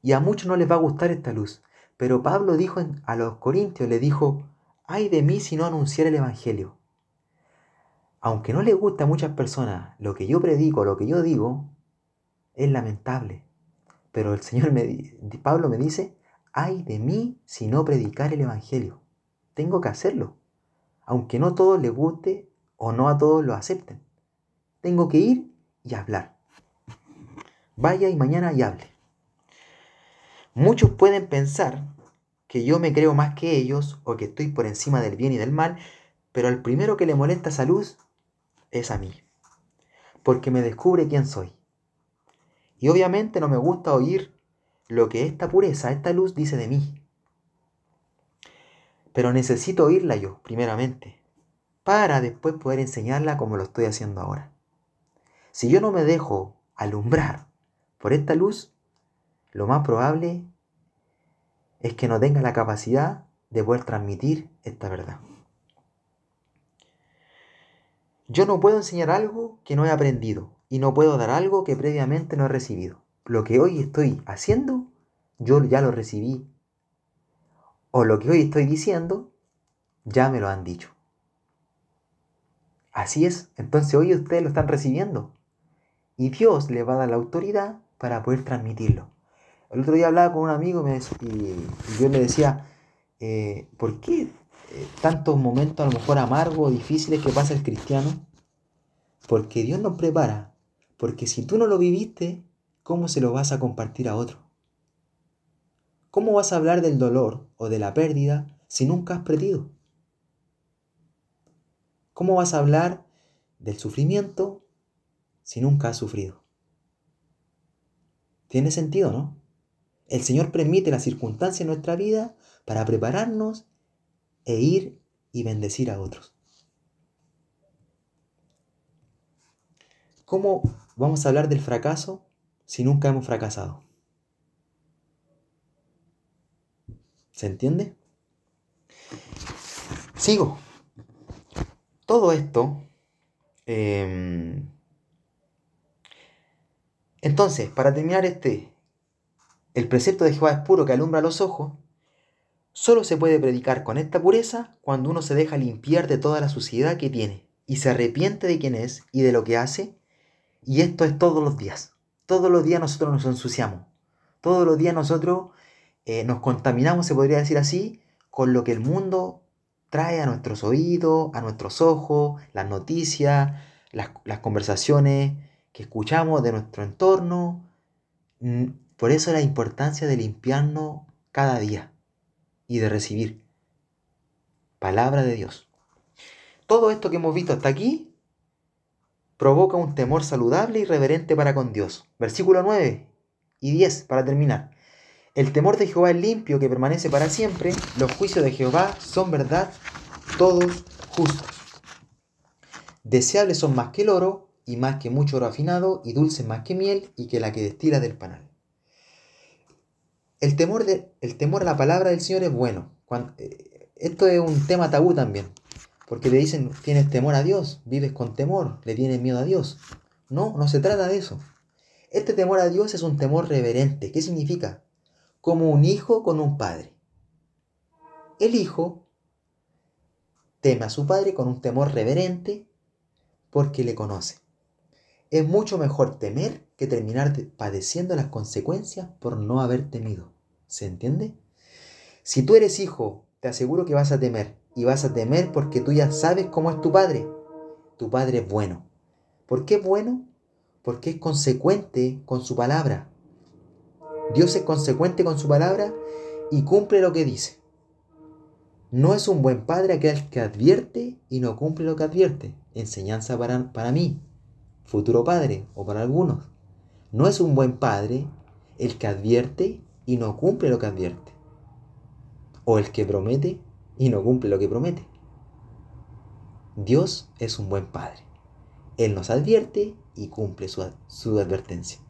Y a muchos no les va a gustar esta luz. Pero Pablo dijo a los corintios, le dijo, ay de mí si no anunciar el Evangelio. aunque no le guste a muchas personas lo que yo predico, lo que yo digo, es lamentable. Pero el Señor me, Pablo me dice, ay de mí si no predicar el Evangelio. Tengo que hacerlo. Aunque no a todos les guste o no a todos lo acepten. Tengo que ir y hablar. Vaya y mañana y hable. Muchos pueden pensar que yo me creo más que ellos o que estoy por encima del bien y del mal, pero al primero que le molesta esa luz es a mí, porque me descubre quién soy. Y obviamente no me gusta oír lo que esta pureza, esta luz dice de mí. Pero necesito oírla yo, primeramente, para después poder enseñarla como lo estoy haciendo ahora. Si yo no me dejo alumbrar por esta luz, lo más probable es que no tenga la capacidad de poder transmitir esta verdad. Yo no puedo enseñar algo que no he aprendido y no puedo dar algo que previamente no he recibido. Lo que hoy estoy haciendo, yo ya lo recibí. O lo que hoy estoy diciendo, ya me lo han dicho. Así es, entonces hoy ustedes lo están recibiendo. Y Dios le va a dar la autoridad para poder transmitirlo. El otro día hablaba con un amigo y, yo le decía, eh, ¿por qué eh, tantos momentos a lo mejor amargos difíciles que pasa el cristiano? Porque Dios nos prepara. Porque si tú no lo viviste, ¿cómo se lo vas a compartir a otro? ¿Cómo vas a hablar del dolor o de la pérdida si nunca has perdido? ¿Cómo vas a hablar del sufrimiento si nunca has sufrido? Tiene sentido, ¿no? El Señor permite las circunstancias en nuestra vida para prepararnos e ir y bendecir a otros. ¿Cómo vamos a hablar del fracaso si nunca hemos fracasado? ¿Se entiende? Sigo. Todo esto... Em, entonces, para terminar este, el precepto de Jehová es puro que alumbra los ojos, solo se puede predicar con esta pureza cuando uno se deja limpiar de toda la suciedad que tiene y se arrepiente de quién es y de lo que hace. Y esto es todos los días. Todos los días nosotros nos ensuciamos. Todos los días nosotros eh, nos contaminamos, se podría decir así, con lo que el mundo trae a nuestros oídos, a nuestros ojos, las noticias, las, las conversaciones que escuchamos de nuestro entorno por eso la importancia de limpiarnos cada día y de recibir palabra de Dios. Todo esto que hemos visto hasta aquí provoca un temor saludable y reverente para con Dios. Versículo 9 y 10 para terminar. El temor de Jehová es limpio que permanece para siempre. Los juicios de Jehová son verdad, todos justos. Deseables son más que el oro y más que mucho oro afinado y dulces más que miel y que la que destila del panal. El temor, de, el temor a la palabra del Señor es bueno. Eh, esto es un tema tabú también. Porque le dicen, tienes temor a Dios, vives con temor, le tienes miedo a Dios. No, no se trata de eso. Este temor a Dios es un temor reverente. ¿Qué significa? Como un hijo con un padre. El hijo teme a su padre con un temor reverente porque le conoce. Es mucho mejor temer que terminar padeciendo las consecuencias por no haber temido. ¿Se entiende? Si tú eres hijo, te aseguro que vas a temer. Y vas a temer porque tú ya sabes cómo es tu padre. Tu padre es bueno. ¿Por qué es bueno? Porque es consecuente con su palabra. Dios es consecuente con su palabra y cumple lo que dice. No es un buen padre aquel que advierte y no cumple lo que advierte. Enseñanza para, para mí futuro padre o para algunos. No es un buen padre el que advierte y no cumple lo que advierte. O el que promete y no cumple lo que promete. Dios es un buen padre. Él nos advierte y cumple su, su advertencia.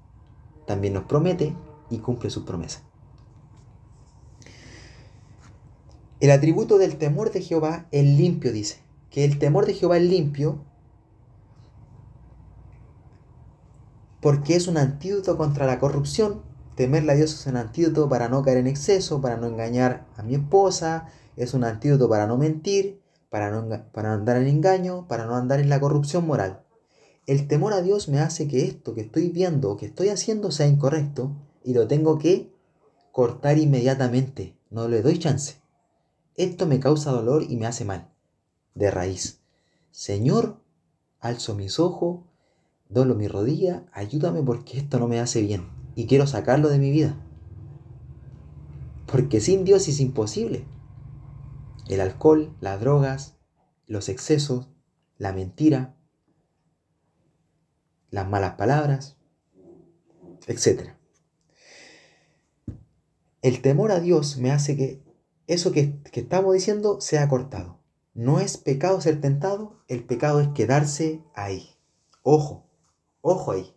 También nos promete y cumple su promesa. El atributo del temor de Jehová es limpio, dice. Que el temor de Jehová es limpio porque es un antídoto contra la corrupción. Temerle a Dios es un antídoto para no caer en exceso, para no engañar a mi esposa, es un antídoto para no mentir, para no, para andar en engaño, para no andar en la corrupción moral. El temor a Dios me hace que esto que estoy viendo o que estoy haciendo sea incorrecto y lo tengo que cortar inmediatamente. No le doy chance. Esto me causa dolor y me hace mal. De raíz. Señor, alzo mis ojos, doblo mi rodilla, ayúdame porque esto no me hace bien y quiero sacarlo de mi vida. Porque sin Dios es imposible. El alcohol, las drogas, los excesos, la mentira, las malas palabras, etc. El temor a Dios me hace que eso que, que estamos diciendo sea cortado. No es pecado ser tentado, el pecado es quedarse ahí. Ojo, ojo ahí.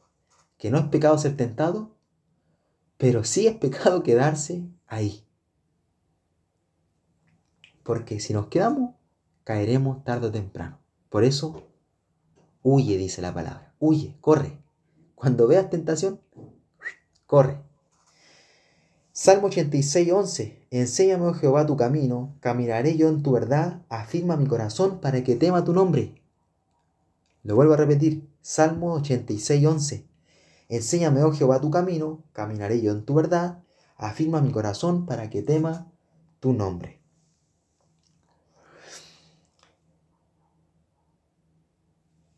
Que no es pecado ser tentado, pero sí es pecado quedarse ahí. Porque si nos quedamos, caeremos tarde o temprano. Por eso, huye, dice la palabra. Huye, corre. Cuando veas tentación, corre. Salmo 86, 11. Enséñame, oh Jehová, tu camino, caminaré yo en tu verdad, afirma mi corazón para que tema tu nombre. Lo vuelvo a repetir. Salmo 86, 11. Enséñame, oh Jehová, tu camino, caminaré yo en tu verdad, afirma mi corazón para que tema tu nombre.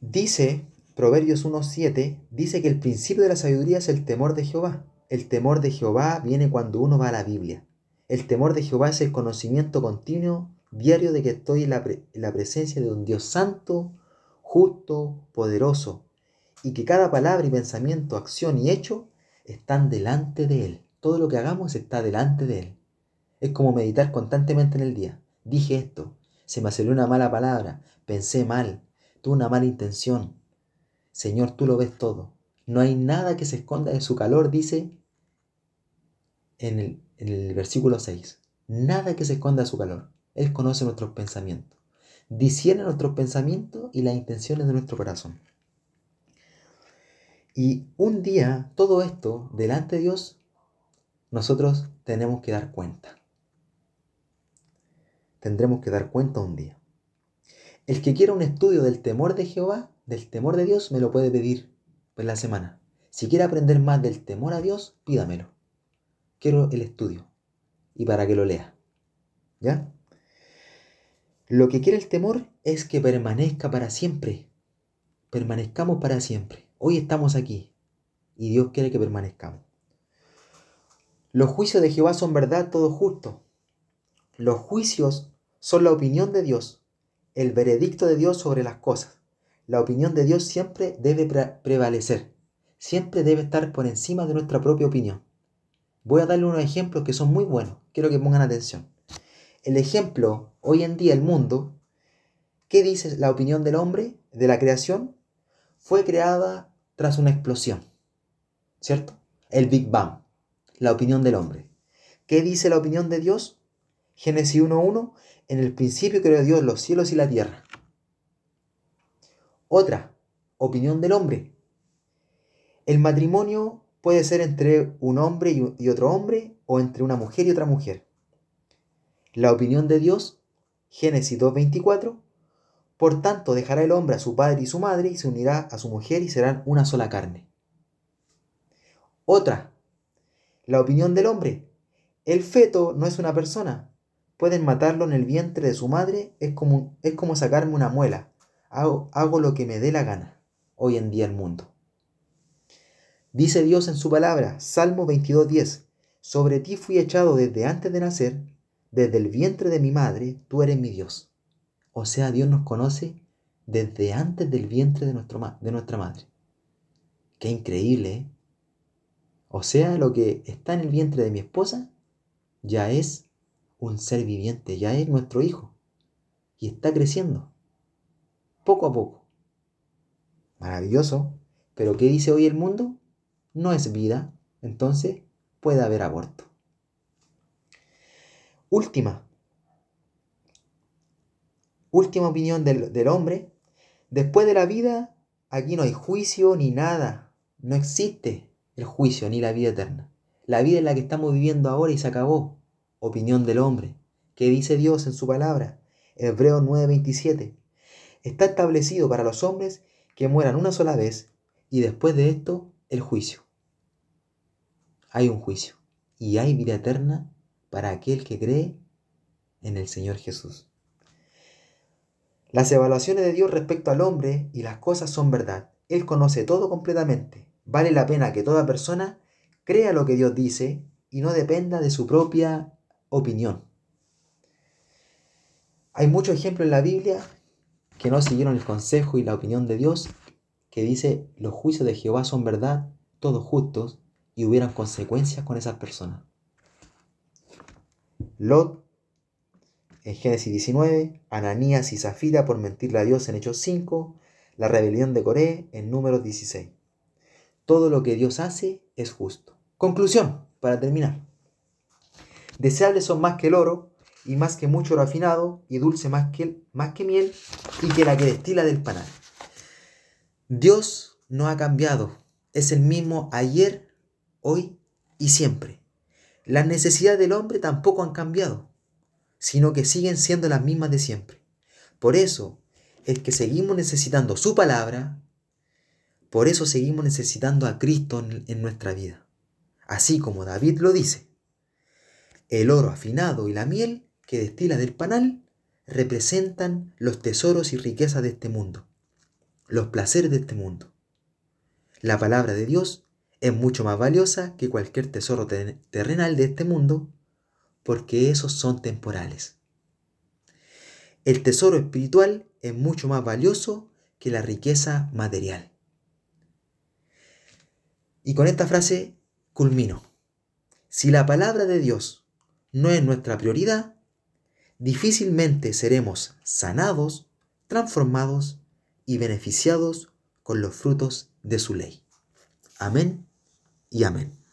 Dice, Proverbios 1.7, dice que el principio de la sabiduría es el temor de Jehová. El temor de Jehová viene cuando uno va a la Biblia. El temor de Jehová es el conocimiento continuo, diario de que estoy en la, pre- en la presencia de un Dios santo, justo, poderoso, y que cada palabra y pensamiento, acción y hecho están delante de Él. Todo lo que hagamos está delante de Él. Es como meditar constantemente en el día. Dije esto, se me salió una mala palabra, pensé mal, tuve una mala intención. Señor, tú lo ves todo. No hay nada que se esconda de su calor, dice en el, en el versículo 6. Nada que se esconda de su calor. Él conoce nuestros pensamientos. Discierne nuestros pensamientos y las intenciones de nuestro corazón. Y un día, todo esto, delante de Dios, nosotros tenemos que dar cuenta. Tendremos que dar cuenta un día. El que quiera un estudio del temor de Jehová, del temor de Dios, me lo puede pedir en la semana. Si quiere aprender más del temor a Dios, pídamelo. Quiero el estudio. Y para que lo lea. ¿Ya? Lo que quiere el temor es que permanezca para siempre. Permanezcamos para siempre. Hoy estamos aquí. Y Dios quiere que permanezcamos. Los juicios de Jehová son verdad, todo justo. Los juicios son la opinión de Dios, el veredicto de Dios sobre las cosas. La opinión de Dios siempre debe pre- prevalecer, siempre debe estar por encima de nuestra propia opinión. Voy a darle unos ejemplos que son muy buenos, quiero que pongan atención. El ejemplo, hoy en día el mundo, ¿qué dice la opinión del hombre, de la creación? Fue creada tras una explosión, ¿cierto? El Big Bang, la opinión del hombre. ¿Qué dice la opinión de Dios? Génesis 1.1, en el principio creó Dios los cielos y la tierra. Otra, opinión del hombre. El matrimonio puede ser entre un hombre y otro hombre o entre una mujer y otra mujer. La opinión de Dios, Génesis 2.24, por tanto dejará el hombre a su padre y su madre y se unirá a su mujer y serán una sola carne. Otra, la opinión del hombre, el feto no es una persona, pueden matarlo en el vientre de su madre, es como, es como sacarme una muela. Hago, hago lo que me dé la gana. Hoy en día el mundo. Dice Dios en su palabra, Salmo 22.10, sobre ti fui echado desde antes de nacer, desde el vientre de mi madre, tú eres mi Dios. O sea, Dios nos conoce desde antes del vientre de, nuestra madre. Qué increíble, ¿eh? O sea, lo que está en el vientre de mi esposa ya es un ser viviente, ya es nuestro hijo. Y está creciendo. Poco a poco. Maravilloso. Pero ¿qué dice hoy el mundo? No es vida. Entonces puede haber aborto. Última. Última opinión del, del hombre. Después de la vida, aquí no hay juicio ni nada. No existe el juicio ni la vida eterna. La vida es la que estamos viviendo ahora y se acabó. Opinión del hombre. ¿Qué dice Dios en su palabra? Hebreos 9:27. Está establecido para los hombres que mueran una sola vez y después de esto el juicio. Hay un juicio y hay vida eterna para aquel que cree en el Señor Jesús. Las evaluaciones de Dios respecto al hombre y las cosas son verdad. Él conoce todo completamente. Vale la pena que toda persona crea lo que Dios dice y no dependa de su propia opinión. Hay muchos ejemplos en la Biblia que no siguieron el consejo y la opinión de Dios, que dice, los juicios de Jehová son verdad, todos justos, y hubieran consecuencias con esas personas. Lot, en Génesis 19, Ananías y Zafira por mentirle a Dios en Hechos 5, la rebelión de Coré en Números 16. Todo lo que Dios hace es justo. Conclusión, para terminar. Deseables son más que el oro, y más que mucho refinado, y dulce más que, más que miel, y que la que destila del panal. Dios no ha cambiado, es el mismo ayer, hoy y siempre. Las necesidades del hombre tampoco han cambiado, sino que siguen siendo las mismas de siempre. Por eso es que seguimos necesitando su palabra, por eso seguimos necesitando a Cristo en, en nuestra vida. Así como David lo dice, el oro afinado y la miel que destila del panal representan los tesoros y riquezas de este mundo, los placeres de este mundo. La palabra de Dios es mucho más valiosa que cualquier tesoro terrenal de este mundo, porque esos son temporales. El tesoro espiritual es mucho más valioso que la riqueza material. Y con esta frase culmino. Si la palabra de Dios no es nuestra prioridad, difícilmente seremos sanados, transformados y beneficiados con los frutos de su ley. Amén y amén.